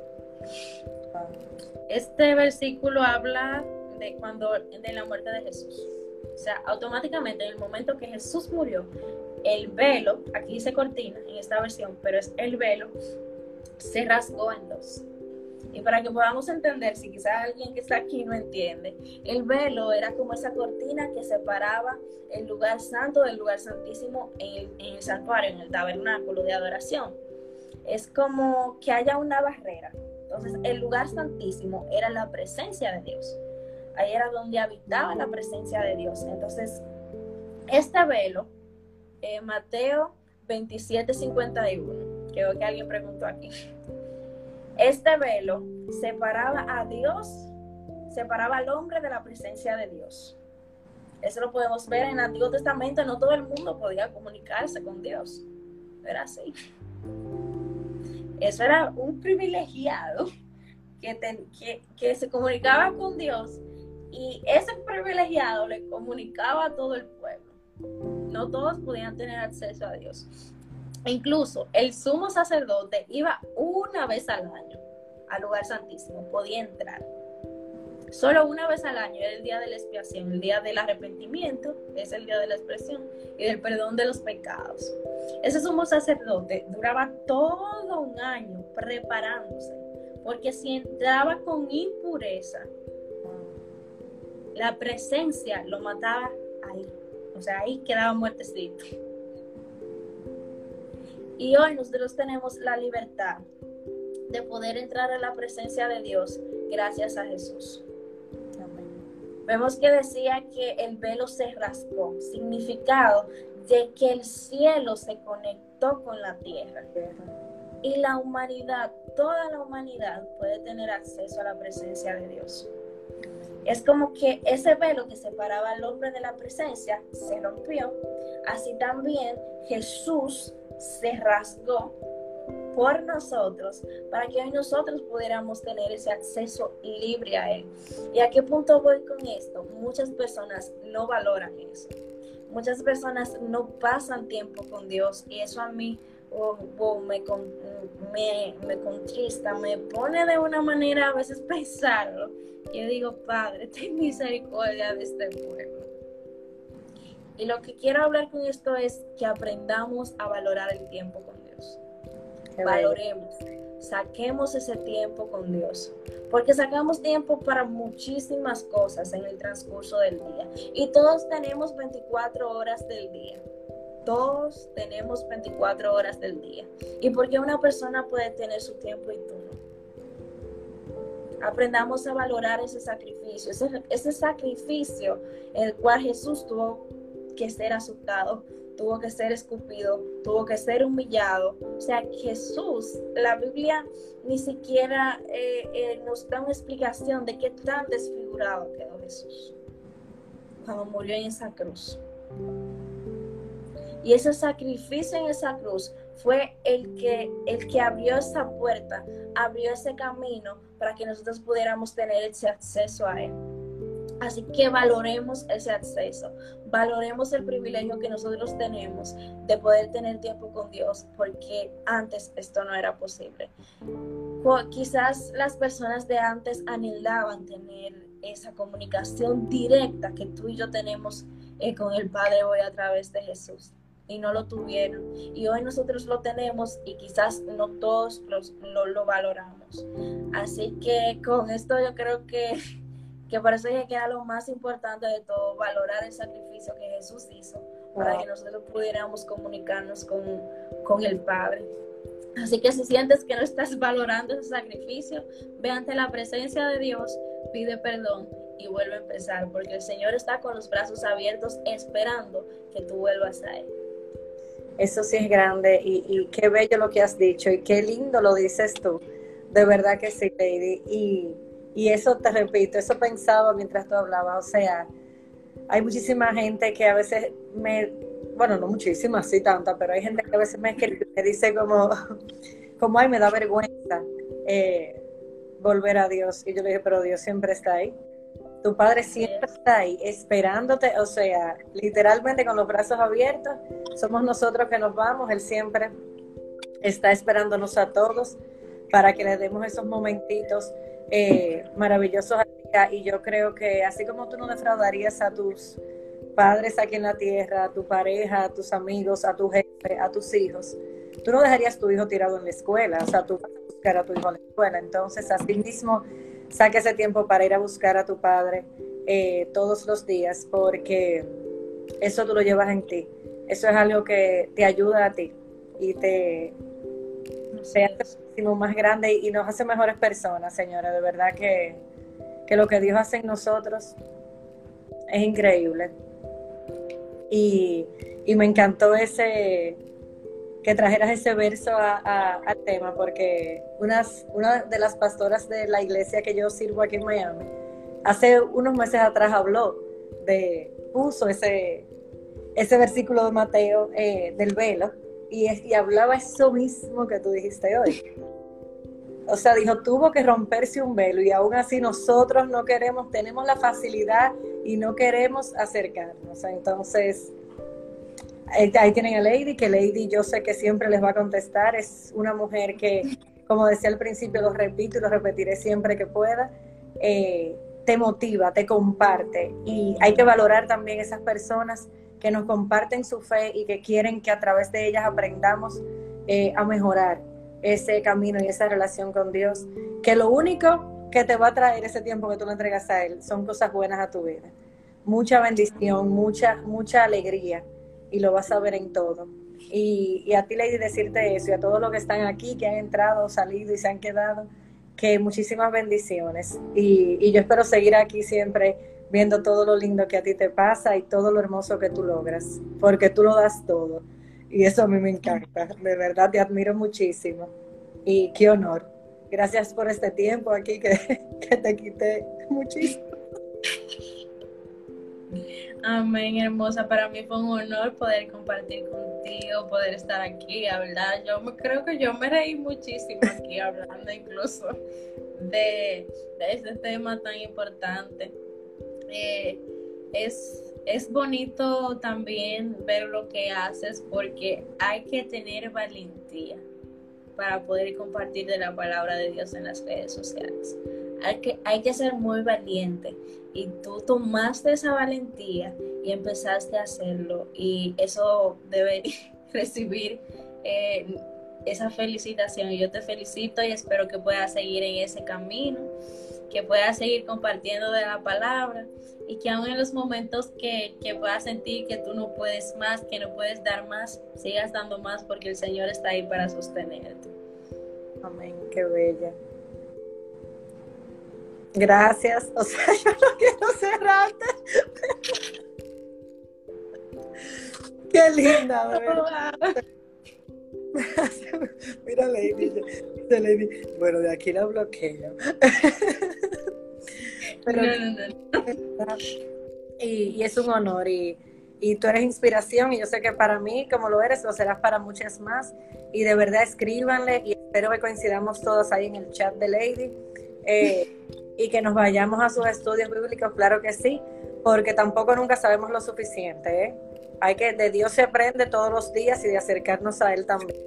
Este versículo habla de cuando de la muerte de Jesús. O sea, automáticamente en el momento que Jesús murió, el velo, aquí dice cortina en esta versión, pero es el velo, se rasgó en dos. Y para que podamos entender, si quizás alguien que está aquí no entiende, el velo era como esa cortina que separaba el lugar santo del lugar santísimo en el, santuario, en el tabernáculo de adoración. Es como que haya una barrera. Entonces, el lugar santísimo era la presencia de Dios. Ahí era donde habitaba la presencia de Dios. Entonces, este velo, eh, Mateo 27, 51, creo que alguien preguntó aquí. Este velo separaba a Dios, separaba al hombre de la presencia de Dios. Eso lo podemos ver en el Antiguo Testamento, no todo el mundo podía comunicarse con Dios. Era así. Eso era un privilegiado que, que, se comunicaba con Dios y ese privilegiado le comunicaba a todo el pueblo. No todos podían tener acceso a Dios. Incluso el sumo sacerdote iba una vez al año al lugar santísimo, podía entrar. Solo una vez al año era el día de la expiación, el día del arrepentimiento, es el día de la expresión y del perdón de los pecados. Ese sumo sacerdote duraba todo un año preparándose, porque si entraba con impureza, la presencia lo mataba ahí. O sea, ahí quedaba muertecito. Y hoy nosotros tenemos la libertad de poder entrar a la presencia de Dios gracias a Jesús. Vemos que decía que el velo se rasgó, significado de que el cielo se conectó con la tierra. Y la humanidad, toda la humanidad puede tener acceso a la presencia de Dios. Es como que ese velo que separaba al hombre de la presencia se rompió. Así también Jesús se rasgó por nosotros para que hoy nosotros pudiéramos tener ese acceso libre a Él. ¿Y a qué punto voy con esto? Muchas personas no valoran eso. Muchas personas no pasan tiempo con Dios y eso a mí oh, oh, me, me, me contrista, me pone de una manera a veces (laughs) pensarlo. Yo digo, Padre, ten misericordia de este pueblo. Y lo que quiero hablar con esto es que aprendamos a valorar el tiempo con Dios valoremos, saquemos ese tiempo con Dios, porque sacamos tiempo para muchísimas cosas en el transcurso del día y todos tenemos 24 horas del día. Todos tenemos 24 horas del día. ¿Y porque una persona puede tener su tiempo y tú no? Aprendamos a valorar ese sacrificio, ese, ese sacrificio el cual Jesús tuvo que ser azotado tuvo que ser escupido, tuvo que ser humillado. O sea, Jesús, la Biblia ni siquiera eh, eh, nos da una explicación de qué tan desfigurado quedó Jesús cuando murió en esa cruz. Y ese sacrificio en esa cruz fue el que, el que abrió esa puerta, abrió ese camino para que nosotros pudiéramos tener ese acceso a Él. Así que valoremos ese acceso, valoremos el privilegio que nosotros tenemos de poder tener tiempo con Dios, porque antes esto no era posible. Quizás las personas de antes anhelaban tener esa comunicación directa que tú y yo tenemos eh, con el Padre hoy a través de Jesús y no lo tuvieron. Y hoy nosotros lo tenemos y quizás no todos lo, lo valoramos. Así que con esto yo creo que que por eso que era lo más importante de todo, valorar el sacrificio que Jesús hizo para que nosotros pudiéramos comunicarnos con, con el Padre. Así que si sientes que no estás valorando ese sacrificio, ve ante la presencia de Dios, pide perdón y vuelve a empezar, porque el Señor está con los brazos abiertos esperando que tú vuelvas a Él. Eso sí es grande y, y qué bello lo que has dicho y qué lindo lo dices tú. De verdad que sí, Lady. Y y eso te repito, eso pensaba mientras tú hablabas, o sea, hay muchísima gente que a veces me, bueno, no muchísima, sí tanta, pero hay gente que a veces me escribe me dice como, (laughs) como, ay, me da vergüenza eh, volver a Dios. Y yo le dije, pero Dios siempre está ahí. Tu Padre siempre está ahí, esperándote, o sea, literalmente con los brazos abiertos. Somos nosotros que nos vamos, Él siempre está esperándonos a todos para que le demos esos momentitos eh, maravillosos y yo creo que así como tú no defraudarías a tus padres aquí en la tierra, a tu pareja, a tus amigos, a tu jefe, a tus hijos, tú no dejarías tu hijo tirado en la escuela, o sea, tú vas a buscar a tu hijo en la escuela. Entonces, así mismo, saque ese tiempo para ir a buscar a tu padre eh, todos los días, porque eso tú lo llevas en ti. Eso es algo que te ayuda a ti y te, más grande y nos hace mejores personas, señora. De verdad que, lo que Dios hace en nosotros es increíble. Y, me encantó ese que trajeras ese verso al tema, porque unas, una de las pastoras de la iglesia que yo sirvo aquí en Miami, hace unos meses atrás habló de, puso ese, ese versículo de Mateo eh, del velo y, y hablaba eso mismo que tú dijiste hoy o sea, dijo, tuvo que romperse un velo y aún así nosotros no queremos, tenemos la facilidad y no queremos acercarnos. Entonces, ahí tienen a Lady, que Lady yo sé que siempre les va a contestar. Es una mujer que, como decía al principio, lo repito y lo repetiré siempre que pueda. Eh, te motiva, te comparte y hay que valorar también esas personas que nos comparten su fe y que quieren que a través de ellas aprendamos eh, a mejorar ese camino y esa relación con Dios, que lo único que te va a traer ese tiempo que tú le entregas a Él son cosas buenas a tu vida. Mucha bendición, mucha, mucha alegría y lo vas a ver en todo. Y, a ti, Lady, decirte eso y a todos los que están aquí, que han entrado, salido y se han quedado, que muchísimas bendiciones. Y yo espero seguir aquí siempre viendo todo lo lindo que a ti te pasa y todo lo hermoso que tú logras, porque tú lo das todo. Y eso a mí me encanta, de verdad te admiro muchísimo. Y qué honor. Gracias por este tiempo aquí que, (laughs) que te quité muchísimo. Amén, hermosa. Para mí fue un honor poder compartir contigo, poder estar aquí, hablar. Yo me, creo que yo me reí muchísimo aquí hablando incluso de, de este tema tan importante. Eh, es, es bonito también ver lo que haces porque hay que tener valentía para poder compartir de la palabra de Dios en las redes sociales. Hay que, hay que ser muy valiente y tú tomaste esa valentía y empezaste a hacerlo y eso debe (laughs) recibir eh, esa felicitación yo te felicito y espero que puedas seguir en ese camino, que puedas seguir compartiendo de la palabra y que aún en los momentos que, que puedas sentir que tú no puedes más, que no puedes dar más, sigas dando más porque el Señor está ahí para sostenerte. Amén, qué bella. Gracias. O sea, (laughs) yo no quiero cerrarte. Qué linda, ¿verdad? (laughs) Mira, Lady, Lady, bueno, de aquí la bloqueo. (laughs) Pero, Y, es un honor y, y, tú eres inspiración y yo sé que para mí, como lo eres, lo serás para muchas más. Y de verdad escríbanle y espero que coincidamos todos ahí en el chat de Lady. Eh, y que nos vayamos a sus estudios bíblicos, claro que sí, porque tampoco nunca sabemos lo suficiente. ¿eh? Hay que, de Dios se aprende todos los días y de acercarnos a Él también.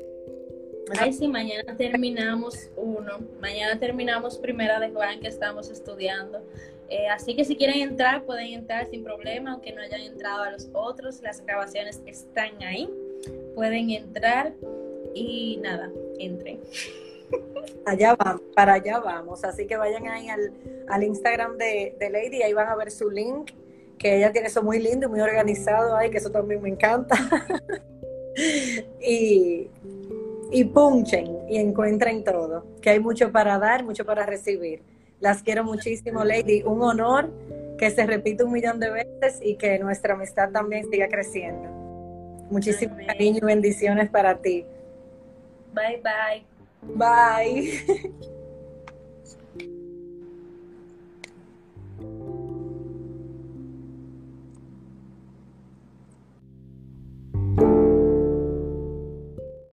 Ay, sí, mañana terminamos uno. Mañana terminamos primera de Juan que estamos estudiando. Eh, así que si quieren entrar, pueden entrar sin problema, aunque no hayan entrado a los otros. Las grabaciones están ahí. Pueden entrar y nada, entren. (laughs) Allá vamos, para allá vamos. Así que vayan ahí al, al Instagram de, de, Lady, ahí van a ver su link, que ella tiene eso muy lindo y muy organizado ahí, que eso también me encanta. (laughs) y, y punchen y encuentren todo, que hay mucho para dar, mucho para recibir. Las quiero muchísimo, Lady. Un honor que se repita un millón de veces y que nuestra amistad también siga creciendo. Muchísimo cariño y bendiciones para ti. Bye bye. Bye. (laughs)